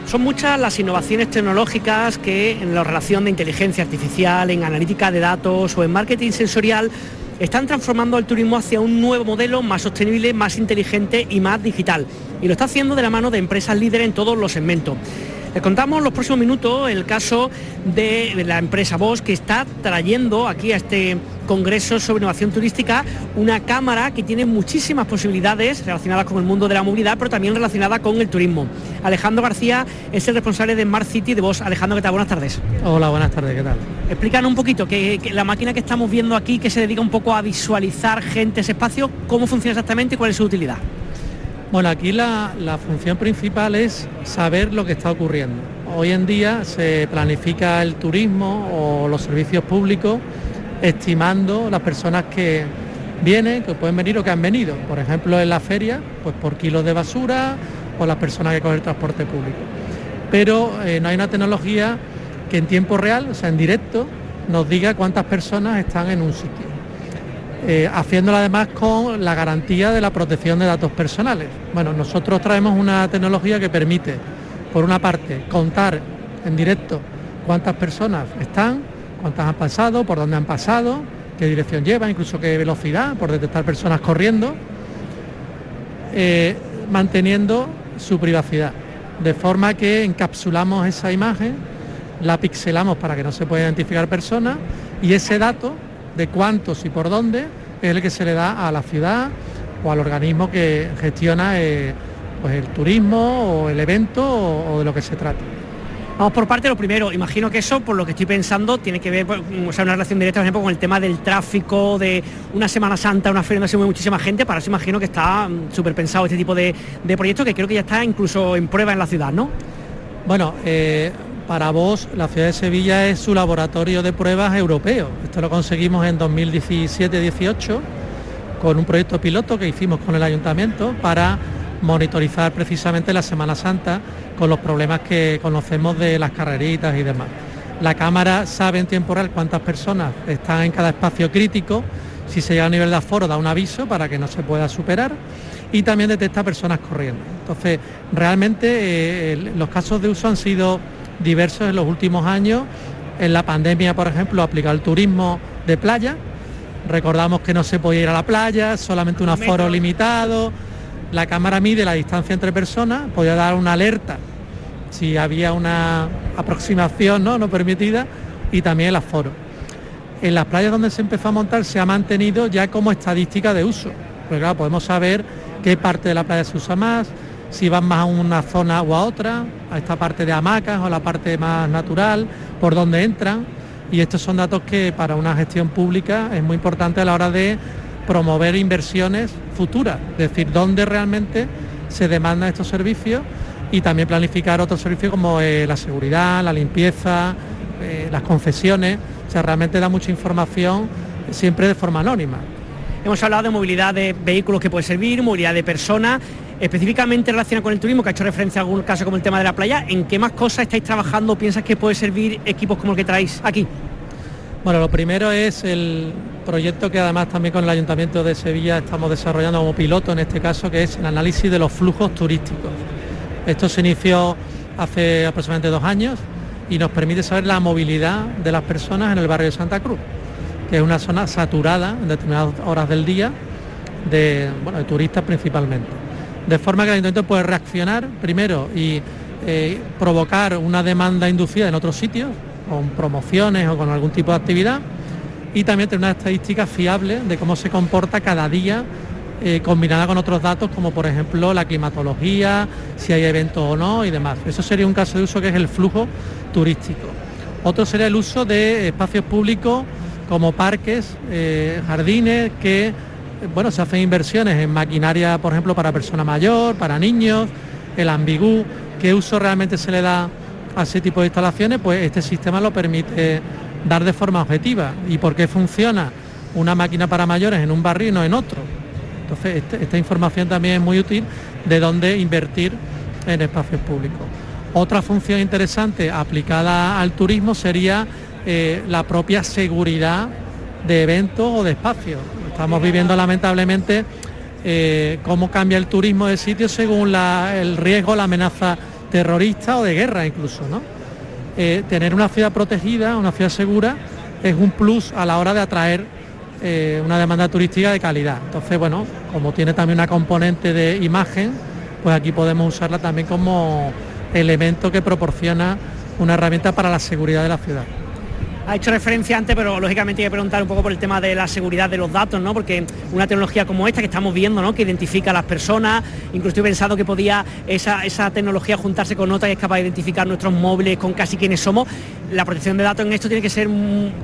son muchas las innovaciones tecnológicas que en la relación de inteligencia artificial, en analítica de datos o en marketing sensorial están transformando el turismo hacia un nuevo modelo más sostenible, más inteligente y más digital. Y lo está haciendo de la mano de empresas líderes en todos los segmentos. Les contamos en los próximos minutos el caso de la empresa Bosch que está trayendo aquí a este Congreso sobre Innovación Turística una cámara que tiene muchísimas posibilidades relacionadas con el mundo de la movilidad, pero también relacionada con el turismo. Alejandro García es el responsable de Smart City de Bosch. Alejandro, ¿qué tal? Buenas tardes. Hola, buenas tardes, ¿qué tal? Explícanos un poquito, que, que la máquina que estamos viendo aquí, que se dedica un poco a visualizar gente, ese espacio, ¿cómo funciona exactamente y cuál es su utilidad? Bueno, aquí la, función principal es saber lo que está ocurriendo. Hoy en día se planifica el turismo o los servicios públicos estimando las personas que vienen, que pueden venir o que han venido. Por ejemplo, en la feria, pues por kilos de basura o las personas que cogen el transporte público. Pero eh, no hay una tecnología que en tiempo real, o sea, en directo, nos diga cuántas personas están en un sitio. Eh, haciéndolo además con la garantía de la protección de datos personales. Bueno, nosotros traemos una tecnología que permite, por una parte, contar en directo cuántas personas están, cuántas han pasado, por dónde han pasado, qué dirección lleva, incluso qué velocidad, por detectar personas corriendo, eh, manteniendo su privacidad. De forma que encapsulamos esa imagen, la pixelamos para que no se pueda identificar personas y ese dato de cuántos y por dónde es el que se le da a la ciudad o al organismo que gestiona eh, pues el turismo o el evento o, de lo que se trate. Vamos por parte, lo primero, imagino que eso, por lo que estoy pensando, tiene que ver, pues, o sea, una relación directa, por ejemplo, con el tema del tráfico, de una Semana Santa, una feria donde se mueve muchísima gente, para eso imagino que está mm, súper pensado este tipo de, de proyectos, que creo que ya está incluso en prueba en la ciudad, ¿no? Bueno, eh, para vos la ciudad de Sevilla es su laboratorio de pruebas europeo. Esto lo conseguimos en 2017-18 con un proyecto piloto que hicimos con el ayuntamiento para monitorizar precisamente la Semana Santa con los problemas que conocemos de las carreritas y demás. La cámara sabe en tiempo real cuántas personas están en cada espacio crítico, si se llega a nivel de aforo da un aviso para que no se pueda superar y también detecta personas corriendo. Entonces, realmente eh, los casos de uso han sido diversos en los últimos años. En la pandemia, por ejemplo, aplicar el turismo de playa. Recordamos que no se podía ir a la playa, solamente un aforo limitado. La cámara mide la distancia entre personas, podía dar una alerta si había una aproximación no, no permitida y también el aforo. En las playas donde se empezó a montar se ha mantenido ya como estadística de uso. Porque claro, podemos saber qué parte de la playa se usa más, si van más a una zona o a otra, a esta parte de hamacas o a la parte más natural, por dónde entran. Y estos son datos que para una gestión pública es muy importante a la hora de promover inversiones futuras, es decir, dónde realmente se demandan estos servicios y también planificar otros servicios como eh, la seguridad, la limpieza, eh, las concesiones. O sea, realmente da mucha información siempre de forma anónima. Hemos hablado de movilidad de vehículos que puede servir, movilidad de personas específicamente relacionado con el turismo, que ha hecho referencia a algún caso como el tema de la playa, ¿en qué más cosas estáis trabajando? ¿Piensas que puede servir equipos como el que traéis aquí? Bueno, lo primero es el proyecto que además también con el Ayuntamiento de Sevilla estamos desarrollando como piloto en este caso, que es el análisis de los flujos turísticos. Esto se inició hace aproximadamente dos años y nos permite saber la movilidad de las personas en el barrio de Santa Cruz, que es una zona saturada en determinadas horas del día de turistas principalmente de forma que el ayuntamiento puede reaccionar primero y eh, provocar una demanda inducida en otros sitios, con promociones o con algún tipo de actividad, y también tener una estadística fiable de cómo se comporta cada día eh, combinada con otros datos como por ejemplo la climatología, si hay eventos o no y demás. Eso sería un caso de uso que es el flujo turístico. Otro sería el uso de espacios públicos como parques, eh, jardines que bueno, se hacen inversiones en maquinaria, por ejemplo, para persona mayor, para niños, el ambigú, qué uso realmente se le da a ese tipo de instalaciones, pues este sistema lo permite dar de forma objetiva. ¿Y por qué funciona una máquina para mayores en un barrio y no en otro? Entonces, este, esta información también es muy útil de dónde invertir en espacios públicos. Otra función interesante aplicada al turismo sería eh, la propia seguridad de eventos o de espacios. Estamos viviendo lamentablemente eh, cómo cambia el turismo de sitio según el riesgo, la amenaza terrorista o de guerra incluso. Eh, tener una ciudad protegida, una ciudad segura, es un plus a la hora de atraer eh, una demanda turística de calidad. Entonces, bueno, como tiene también una componente de imagen, pues aquí podemos usarla también como elemento que proporciona una herramienta para la seguridad de la ciudad ha hecho referencia antes, pero lógicamente hay que preguntar un poco por el tema de la seguridad de los datos, ¿no? Porque una tecnología como esta que estamos viendo, ¿no? Que identifica a las personas, incluso he pensado que podía esa, tecnología juntarse con otra que es capaz de identificar nuestros móviles con casi quienes somos. La protección de datos en esto tiene que ser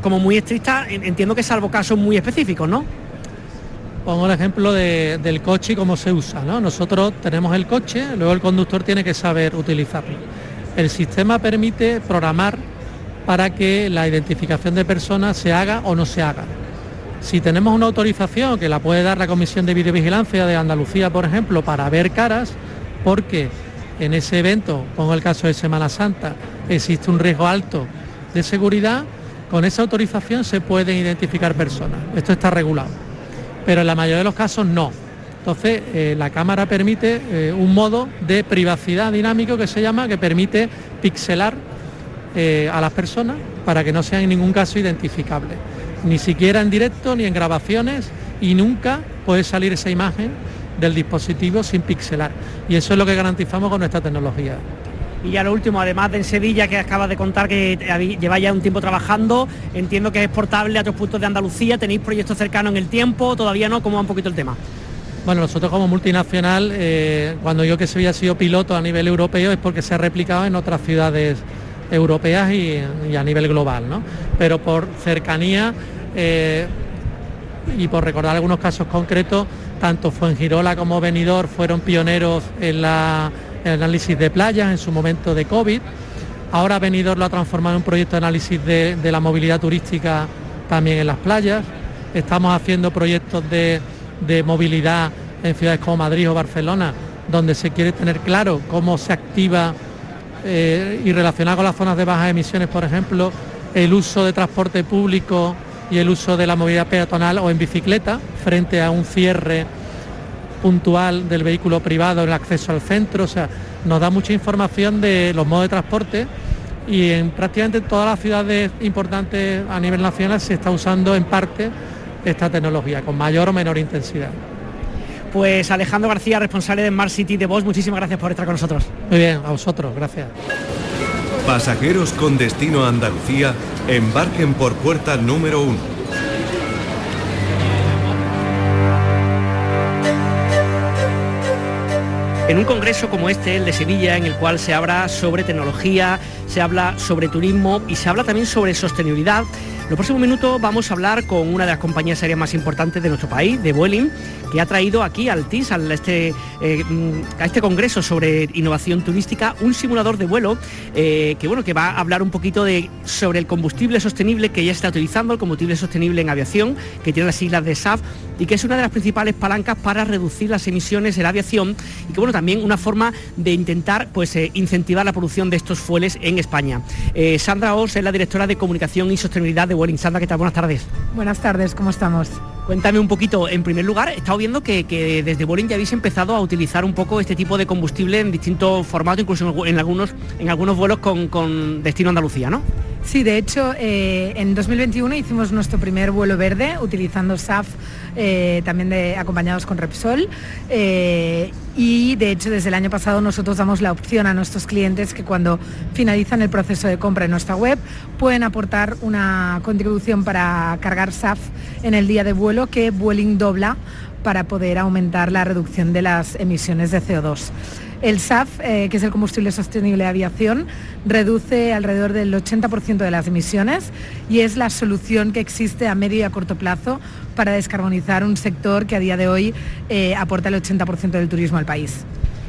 como muy estricta, entiendo que salvo casos muy específicos, ¿no? Pongo el ejemplo del coche y cómo se usa. ¿no? Nosotros tenemos el coche, luego el conductor tiene que saber utilizarlo. El sistema permite programar para que la identificación de personas se haga o no se haga. Si tenemos una autorización que la puede dar la Comisión de Videovigilancia de Andalucía, por ejemplo, para ver caras, porque en ese evento, pongo el caso de Semana Santa, existe un riesgo alto de seguridad, con esa autorización se pueden identificar personas. Esto está regulado. Pero en la mayoría de los casos no. Entonces, eh, la cámara permite eh, un modo de privacidad dinámico que se llama, que permite pixelar eh, a las personas para que no sean en ningún caso identificables. Ni siquiera en directo ni en grabaciones y nunca puede salir esa imagen del dispositivo sin pixelar. Y eso es lo que garantizamos con nuestra tecnología. Y ya lo último, además de en Sevilla, que acabas de contar que lleva ya un tiempo trabajando, entiendo que es exportable a otros puntos de Andalucía, tenéis proyectos cercanos en el tiempo, todavía no, ¿cómo va un poquito el tema? Bueno, nosotros como multinacional, eh, cuando yo que se había sido piloto a nivel europeo es porque se ha replicado en otras ciudades europeas y, a nivel global, ¿no? Pero por cercanía eh, y por recordar algunos casos concretos, tanto Fuengirola como Benidorm fueron pioneros en el análisis de playas en su momento de COVID. Ahora Benidorm lo ha transformado en un proyecto de análisis de, la movilidad turística también en las playas. Estamos haciendo proyectos de, movilidad en ciudades como Madrid o Barcelona, donde se quiere tener claro cómo se activa eh, y relacionar con las zonas de bajas emisiones, por ejemplo, el uso de transporte público y el uso de la movilidad peatonal o en bicicleta frente a un cierre puntual del vehículo privado, el acceso al centro, o sea, nos da mucha información de los modos de transporte y en prácticamente todas las ciudades importantes a nivel nacional se está usando en parte esta tecnología, con mayor o menor intensidad. Pues Alejandro García, responsable de Smart City de Voz, muchísimas gracias por estar con nosotros. Muy bien, a vosotros, gracias. Pasajeros con destino a Andalucía, embarquen por puerta número uno en un congreso como este, el de Sevilla, en el cual se habla sobre tecnología, se habla sobre turismo y se habla también sobre sostenibilidad, los próximos minutos vamos a hablar con una de las compañías aéreas más importantes de nuestro país, de Vueling, que ha traído aquí al TIS, este, eh, a este congreso sobre innovación turística, un simulador de vuelo eh, que, bueno, que va a hablar un poquito de, sobre el combustible sostenible que ya está utilizando, el combustible sostenible en aviación, que tiene las siglas de SAF y que es una de las principales palancas para reducir las emisiones en la aviación y que, bueno, también una forma de intentar pues, eh, incentivar la producción de estos fueles en España. Sandra Os es la directora de Comunicación y Sostenibilidad de Vueling. ¿Qué tal? Buenas tardes. Buenas tardes, ¿cómo estamos? Cuéntame un poquito, en primer lugar, he estado viendo que, desde Vueling ya habéis empezado a utilizar un poco este tipo de combustible en distintos formatos, incluso en algunos, en algunos vuelos con, con destino Andalucía, ¿no? Sí, de hecho, eh, en 2021 hicimos nuestro primer vuelo verde utilizando SAF, eh, también acompañados con Repsol. Eh, y de hecho, desde el año pasado nosotros damos la opción a nuestros clientes que cuando finalizan el proceso de compra en nuestra web pueden aportar una contribución para cargar SAF en el día de vuelo que Vueling dobla para poder aumentar la reducción de las emisiones de CO2. El SAF, eh, que es el combustible sostenible de aviación, reduce alrededor del 80% de las emisiones y es la solución que existe a medio y a corto plazo para descarbonizar un sector que a día de hoy eh, aporta el 80% del turismo al país.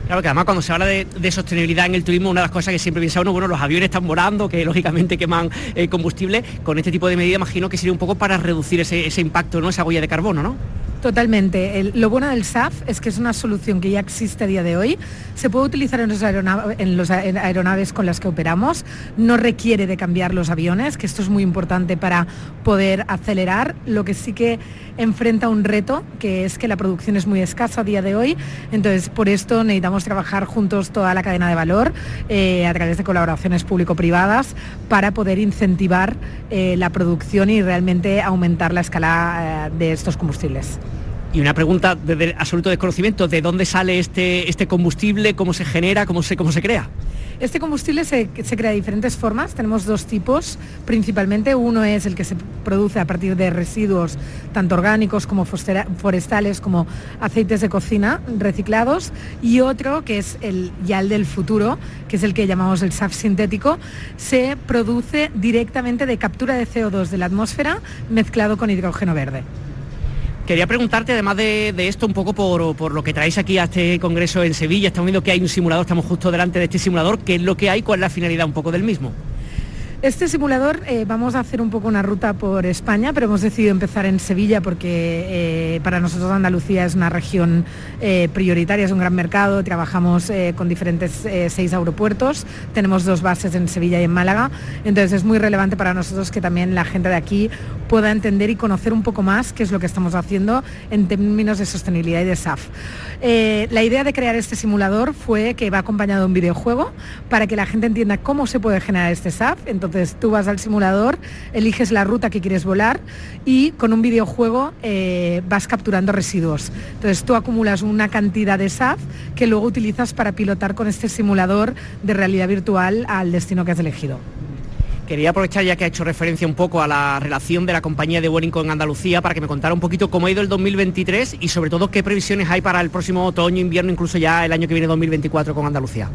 Claro que además cuando se habla de, sostenibilidad en el turismo, una de las cosas que siempre piensa uno, bueno, los aviones están volando, que lógicamente queman eh, combustible, con este tipo de medida imagino que sería un poco para reducir ese, ese impacto, ¿no? esa huella de carbono, ¿no? Totalmente. lo bueno del SAF es que es una solución que ya existe a día de hoy. Se puede utilizar en los, aeronaves con las que operamos. No requiere de cambiar los aviones, que esto es muy importante para poder acelerar. Lo que sí que enfrenta un reto, que es que la producción es muy escasa a día de hoy. Entonces, por esto necesitamos trabajar juntos toda la cadena de valor eh, a través de colaboraciones público-privadas para poder incentivar eh, la producción y realmente aumentar la escala eh, de estos combustibles. Y una pregunta de absoluto desconocimiento, ¿de dónde sale este, este combustible? ¿Cómo se genera? ¿Cómo se, cómo se crea? Este combustible se, crea de diferentes formas. Tenemos dos tipos principalmente. Uno es el que se produce a partir de residuos tanto orgánicos como forestales como aceites de cocina reciclados. Y otro que es el YAL del futuro, que es el que llamamos el SAF sintético, se produce directamente de captura de CO2 de la atmósfera mezclado con hidrógeno verde. Quería preguntarte, además de, esto, un poco por, lo que traéis aquí a este congreso en Sevilla. Estamos viendo que hay un simulador, estamos justo delante de este simulador. ¿Qué es lo que hay? ¿Cuál es la finalidad un poco del mismo? Este simulador eh, vamos a hacer un poco una ruta por España, pero hemos decidido empezar en Sevilla porque eh, para nosotros Andalucía es una región eh, prioritaria, es un gran mercado, trabajamos con diferentes seis aeropuertos, tenemos dos bases en Sevilla y en Málaga, entonces es muy relevante para nosotros que también la gente de aquí pueda entender y conocer un poco más qué es lo que estamos haciendo en términos de sostenibilidad y de SAF. la idea de crear este simulador fue que va acompañado de un videojuego para que la gente entienda cómo se puede generar este SAF. Entonces tú vas al simulador, eliges la ruta que quieres volar y con un videojuego eh, vas capturando residuos. Entonces tú acumulas una cantidad de SAF que luego utilizas para pilotar con este simulador de realidad virtual al destino que has elegido. Quería aprovechar ya que ha hecho referencia un poco a la relación de la compañía de Vueling con Andalucía para que me contara un poquito cómo ha ido el 2023 y sobre todo qué previsiones hay para el próximo otoño, invierno, incluso ya el año que viene 2024 con Andalucía.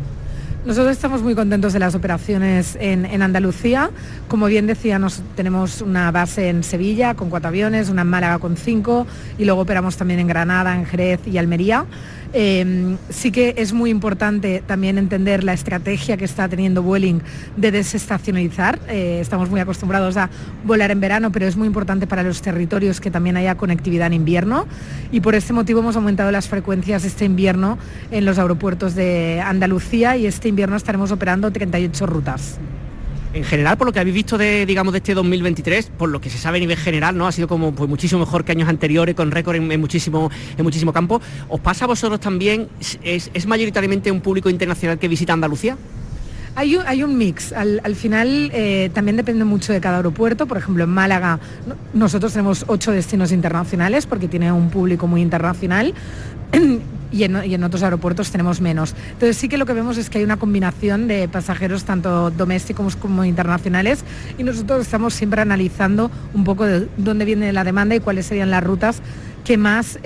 Nosotros estamos muy contentos de las operaciones en, Andalucía. Como bien decía, tenemos una base en Sevilla con cuatro aviones, una en Málaga con cinco y luego operamos también en Granada, en Jerez y Almería. Em, sí que es muy importante también entender la estrategia que está teniendo Vueling de desestacionalizar. Eh, estamos muy acostumbrados a volar en verano, pero es muy importante para los territorios que también haya conectividad en invierno y por este motivo hemos aumentado las frecuencias este invierno en los aeropuertos de Andalucía y este invierno estaremos operando 38 rutas en general, por lo que habéis visto de, digamos, de este 2023, por lo que se sabe a nivel general, ¿no? Ha sido como pues, muchísimo mejor que años anteriores, con récord en, muchísimo, en muchísimo campo. ¿Os pasa a vosotros también? ¿Es, mayoritariamente un público internacional que visita Andalucía? Hay un, hay un, mix. Al, final eh, también depende mucho de cada aeropuerto. Por ejemplo, en Málaga nosotros tenemos ocho destinos internacionales porque tiene un público muy internacional. y en, otros aeropuertos tenemos menos. Entonces sí que lo que vemos es que hay una combinación de pasajeros tanto domésticos como internacionales y nosotros estamos siempre analizando un poco de dónde viene la demanda y cuáles serían las rutas que más,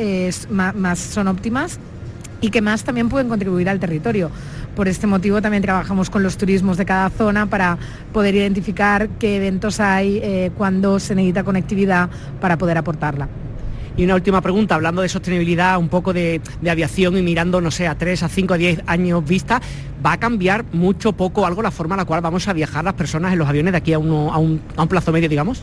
más, son óptimas y que más también pueden contribuir al territorio. Por este motivo también trabajamos con los turismos de cada zona para poder identificar qué eventos hay, eh, cuándo se necesita conectividad para poder aportarla. Y una última pregunta, hablando de sostenibilidad, un poco de, aviación y mirando, no sé, a 3, a 5, a 10 años vista, ¿va a cambiar mucho, poco, algo la forma en la cual vamos a viajar las personas en los aviones de aquí a, un, plazo medio, digamos?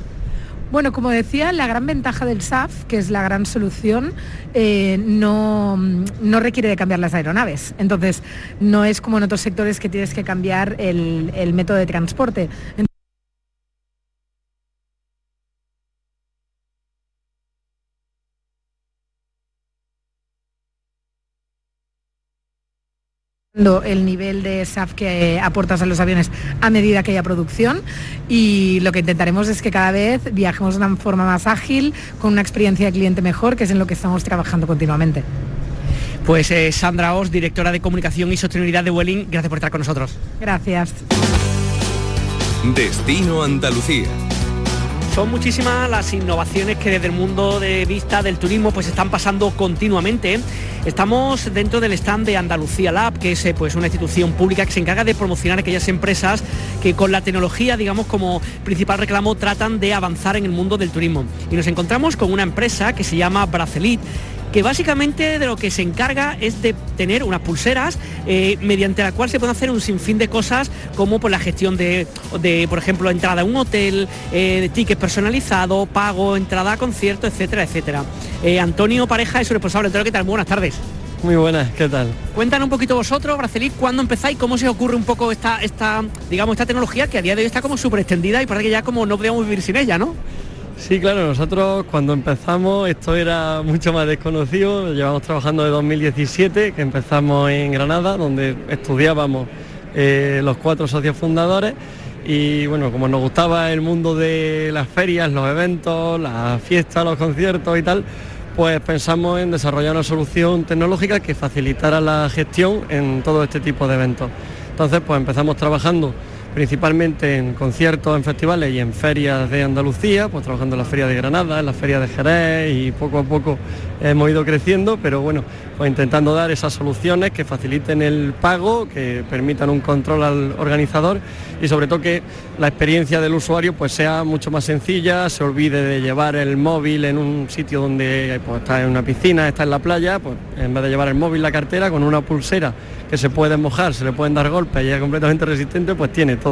Bueno, como decía, la gran ventaja del SAF, que es la gran solución, eh, no, no, requiere de cambiar las aeronaves. Entonces, no es como en otros sectores que tienes que cambiar el, el método de transporte. El nivel de SAF que aportas a los aviones a medida que haya producción y lo que intentaremos es que cada vez viajemos de una forma más ágil, con una experiencia de cliente mejor, que es en lo que estamos trabajando continuamente. Pues eh, Sandra Os, directora de Comunicación y Sostenibilidad de Welling, gracias por estar con nosotros. Gracias. Destino Andalucía. Son muchísimas las innovaciones que desde el mundo de vista del turismo pues están pasando continuamente. Estamos dentro del stand de Andalucía Lab, que es eh, pues una institución pública que se encarga de promocionar aquellas empresas que con la tecnología, digamos, como principal reclamo tratan de avanzar en el mundo del turismo. Y nos encontramos con una empresa que se llama Bracelit que básicamente de lo que se encarga es de tener unas pulseras eh, mediante la cual se puede hacer un sinfín de cosas como por pues, la gestión de, por ejemplo, entrada a un hotel, eh, de tickets personalizados, pago, entrada a conciertos, etcétera, etcétera. Eh, Antonio Pareja es su responsable. ¿qué tal? buenas tardes. Muy buenas, ¿qué tal? Cuéntanos un poquito vosotros, Bracelit, ¿cuándo empezáis? ¿Cómo se os ocurre un poco esta, esta, digamos, esta tecnología que a día de hoy está como súper extendida y parece que ya como no podíamos vivir sin ella, ¿no? Sí, claro, nosotros cuando empezamos esto era mucho más desconocido, llevamos trabajando de 2017, que empezamos en Granada, donde estudiábamos eh, los cuatro socios fundadores y bueno, como nos gustaba el mundo de las ferias, los eventos, las fiestas, los conciertos y tal, pues pensamos en desarrollar una solución tecnológica que facilitara la gestión en todo este tipo de eventos. Entonces, pues empezamos trabajando principalmente en conciertos, en festivales y en ferias de Andalucía, pues trabajando en la feria de Granada, en la feria de Jerez y poco a poco hemos ido creciendo, pero bueno, pues intentando dar esas soluciones que faciliten el pago, que permitan un control al organizador y sobre todo que la experiencia del usuario pues sea mucho más sencilla, se olvide de llevar el móvil en un sitio donde pues, está en una piscina, está en la playa, pues en vez de llevar el móvil la cartera con una pulsera que se puede mojar, se le pueden dar golpes y es completamente resistente, pues tiene todo.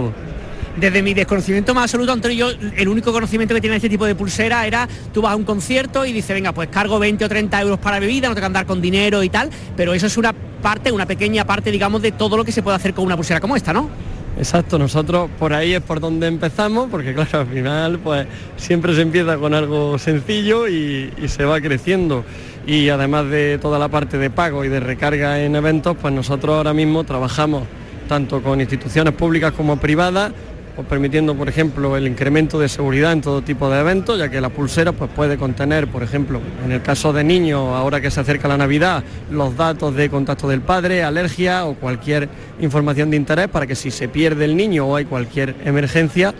Desde mi desconocimiento más absoluto, Antonio, yo el único conocimiento que tiene este tipo de pulsera era tú vas a un concierto y dices, venga, pues cargo 20 o 30 euros para bebida, no te que andar con dinero y tal, pero eso es una parte, una pequeña parte, digamos, de todo lo que se puede hacer con una pulsera como esta, ¿no? Exacto, nosotros por ahí es por donde empezamos, porque claro, al final pues siempre se empieza con algo sencillo y, y, se va creciendo. Y además de toda la parte de pago y de recarga en eventos, pues nosotros ahora mismo trabajamos tanto con instituciones públicas como privadas, pues permitiendo, por ejemplo, el incremento de seguridad en todo tipo de eventos, ya que la pulsera pues, puede contener, por ejemplo, en el caso de niños, ahora que se acerca la Navidad, los datos de contacto del padre, alergia o cualquier información de interés para que si se pierde el niño o hay cualquier emergencia,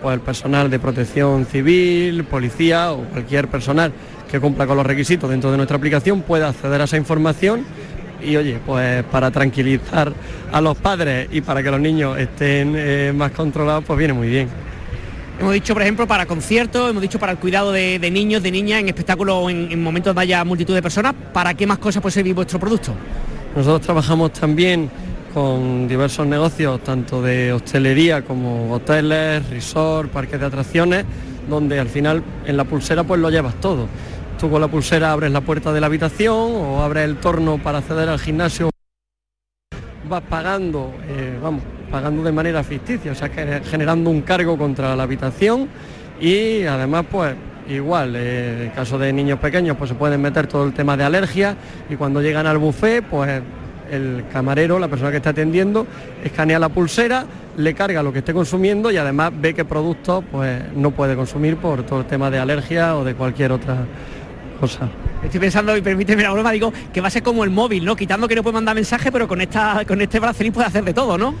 pues el personal de protección civil, policía o cualquier personal que cumpla con los requisitos dentro de nuestra aplicación pueda acceder a esa información y oye, pues para tranquilizar a los padres y para que los niños estén eh, más controlados, pues viene muy bien. Hemos dicho, por ejemplo, para conciertos, hemos dicho para el cuidado de, niños, de niñas, en espectáculos, en, en, momentos donde haya multitud de personas. ¿Para qué más cosas puede servir vuestro producto? Nosotros trabajamos también con diversos negocios, tanto de hostelería como hoteles, resort, parques de atracciones, donde al final en la pulsera pues lo llevas todo tú con la pulsera abres la puerta de la habitación o abres el torno para acceder al gimnasio, vas pagando, eh, vamos, pagando de manera ficticia, o sea, generando un cargo contra la habitación y además pues igual, eh, en caso de niños pequeños pues se pueden meter todo el tema de alergia y cuando llegan al buffet pues el camarero, la persona que está atendiendo, escanea la pulsera, le carga lo que esté consumiendo y además ve qué productos pues no puede consumir por todo el tema de alergia o de cualquier otra Estoy pensando, y permíteme la broma, digo, que va a ser como el móvil, ¿no? Quitando que no puede mandar mensaje, pero con esta con este bracelín puede hacer de todo, ¿no?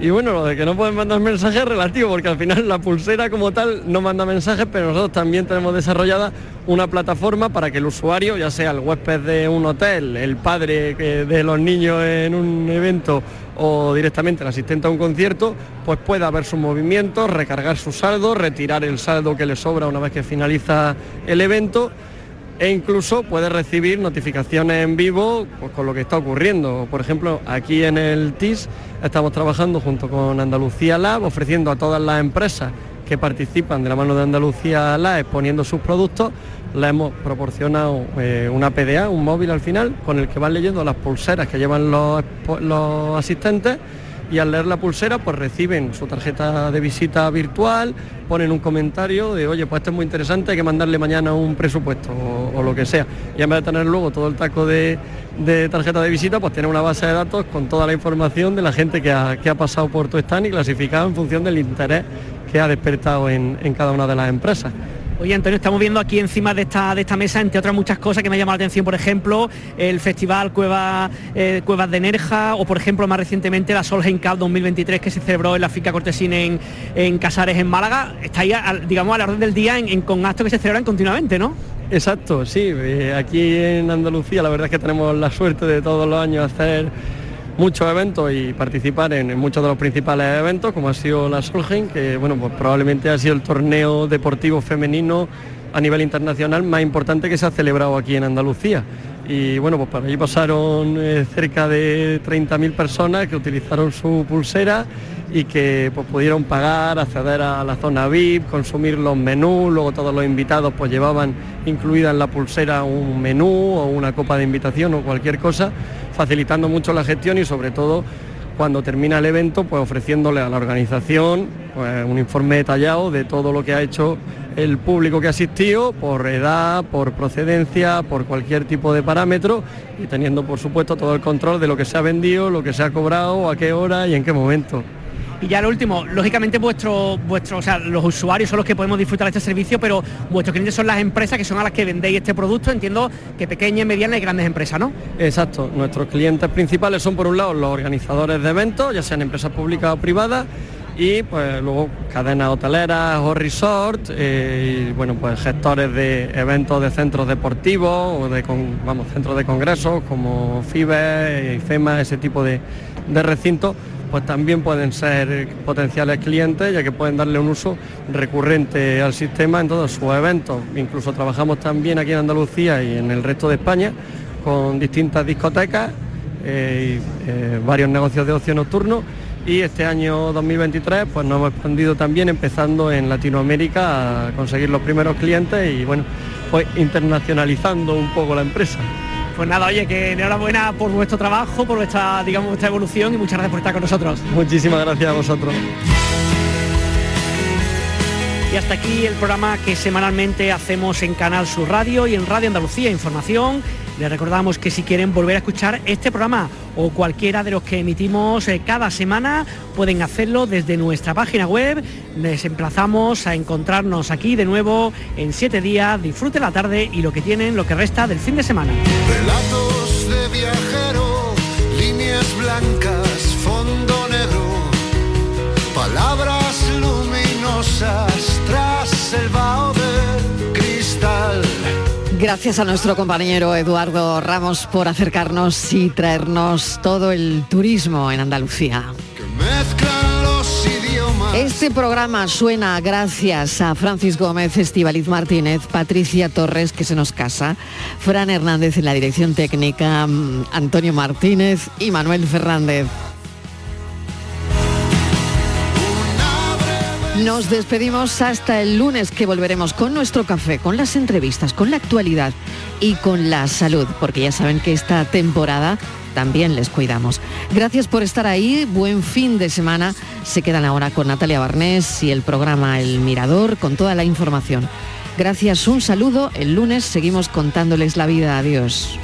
Y bueno, lo de que no pueden mandar mensajes es relativo, porque al final la pulsera como tal no manda mensajes, pero nosotros también tenemos desarrollada una plataforma para que el usuario, ya sea el huésped de un hotel, el padre de los niños en un evento o directamente el asistente a un concierto, pues pueda ver sus movimientos, recargar su saldo, retirar el saldo que le sobra una vez que finaliza el evento e incluso puede recibir notificaciones en vivo pues, con lo que está ocurriendo. Por ejemplo, aquí en el TIS estamos trabajando junto con Andalucía Lab, ofreciendo a todas las empresas que participan de la mano de Andalucía Lab exponiendo sus productos, le hemos proporcionado eh, una PDA, un móvil al final, con el que van leyendo las pulseras que llevan los, los asistentes y al leer la pulsera pues reciben su tarjeta de visita virtual, ponen un comentario de oye pues esto es muy interesante, hay que mandarle mañana un presupuesto o, lo que sea. Y en vez de tener luego todo el taco de, tarjeta de visita, pues tiene una base de datos con toda la información de la gente que ha, pasado por tu stand y clasificado en función del interés que ha despertado en cada una de las empresas. Oye, Antonio, estamos viendo aquí encima de esta, de esta mesa, entre otras muchas cosas que me llaman la atención, por ejemplo, el Festival Cueva, eh, Cuevas de Nerja o, por ejemplo, más recientemente la Solheim Cup 2023 que se celebró en la finca Cortesín en, en Casares, en Málaga. Está ahí, digamos, a la orden del día en, con actos que se celebran continuamente, ¿no? Exacto, sí. Eh, aquí en Andalucía la verdad es que tenemos la suerte de todos los años hacer muchos eventos y participar en, muchos de los principales eventos, como ha sido la Solheim, que bueno, pues probablemente ha sido el torneo deportivo femenino a nivel internacional más importante que se ha celebrado aquí en Andalucía. Y bueno, pues para allí pasaron eh, cerca de 30.000 personas que utilizaron su pulsera y que pues, pudieron pagar, acceder a la zona VIP, consumir los menús, luego todos los invitados pues llevaban incluida en la pulsera un menú o una copa de invitación o cualquier cosa facilitando mucho la gestión y sobre todo cuando termina el evento, pues ofreciéndole a la organización pues, un informe detallado de todo lo que ha hecho el público que ha asistido, por edad, por procedencia, por cualquier tipo de parámetro y teniendo por supuesto todo el control de lo que se ha vendido, lo que se ha cobrado, a qué hora y en qué momento. Y ya lo último, lógicamente vuestro, o sea, los usuarios son los que podemos disfrutar de este servicio, pero vuestros clientes son las empresas que son a las que vendéis este producto, entiendo que pequeñas, medianas y grandes empresas, ¿no? Exacto, nuestros clientes principales son por un lado los organizadores de eventos, ya sean empresas públicas o privadas, y pues luego cadenas hoteleras o resort eh, y bueno pues gestores de eventos de centros deportivos o de vamos centros de congresos como FIBE, IFEMA, ese tipo de, de recintos pues también pueden ser potenciales clientes, ya que pueden darle un uso recurrente al sistema en todos sus eventos. Incluso trabajamos también aquí en Andalucía y en el resto de España con distintas discotecas, eh, eh, varios negocios de ocio nocturno y este año 2023 pues nos hemos expandido también empezando en Latinoamérica a conseguir los primeros clientes y bueno, pues internacionalizando un poco la empresa. Pues nada, oye, que enhorabuena por vuestro trabajo, por vuestra, digamos, vuestra evolución y muchas gracias por estar con nosotros. Muchísimas gracias a vosotros. Y hasta aquí el programa que semanalmente hacemos en Canal Sur Radio y en Radio Andalucía Información. Les recordamos que si quieren volver a escuchar este programa o cualquiera de los que emitimos eh, cada semana, pueden hacerlo desde nuestra página web. Les emplazamos a encontrarnos aquí de nuevo en siete días. Disfruten la tarde y lo que tienen, lo que resta del fin de semana. Relatos de viajero, líneas blancas, fondo negro, palabras luminosas tras el vaho. Gracias a nuestro compañero Eduardo Ramos por acercarnos y traernos todo el turismo en Andalucía. Este programa suena gracias a Francis Gómez, Estibaliz Martínez, Patricia Torres, que se nos casa, Fran Hernández en la dirección técnica, mm, Antonio Martínez y Manuel Fernández. Nos despedimos hasta el lunes que volveremos con nuestro café, con las entrevistas, con la actualidad y con la salud, porque ya saben que esta temporada también les cuidamos. Gracias por estar ahí, buen fin de semana. Se quedan ahora con Natalia Barnés y el programa El Mirador con toda la información. Gracias, un saludo. El lunes seguimos contándoles la vida. Adiós.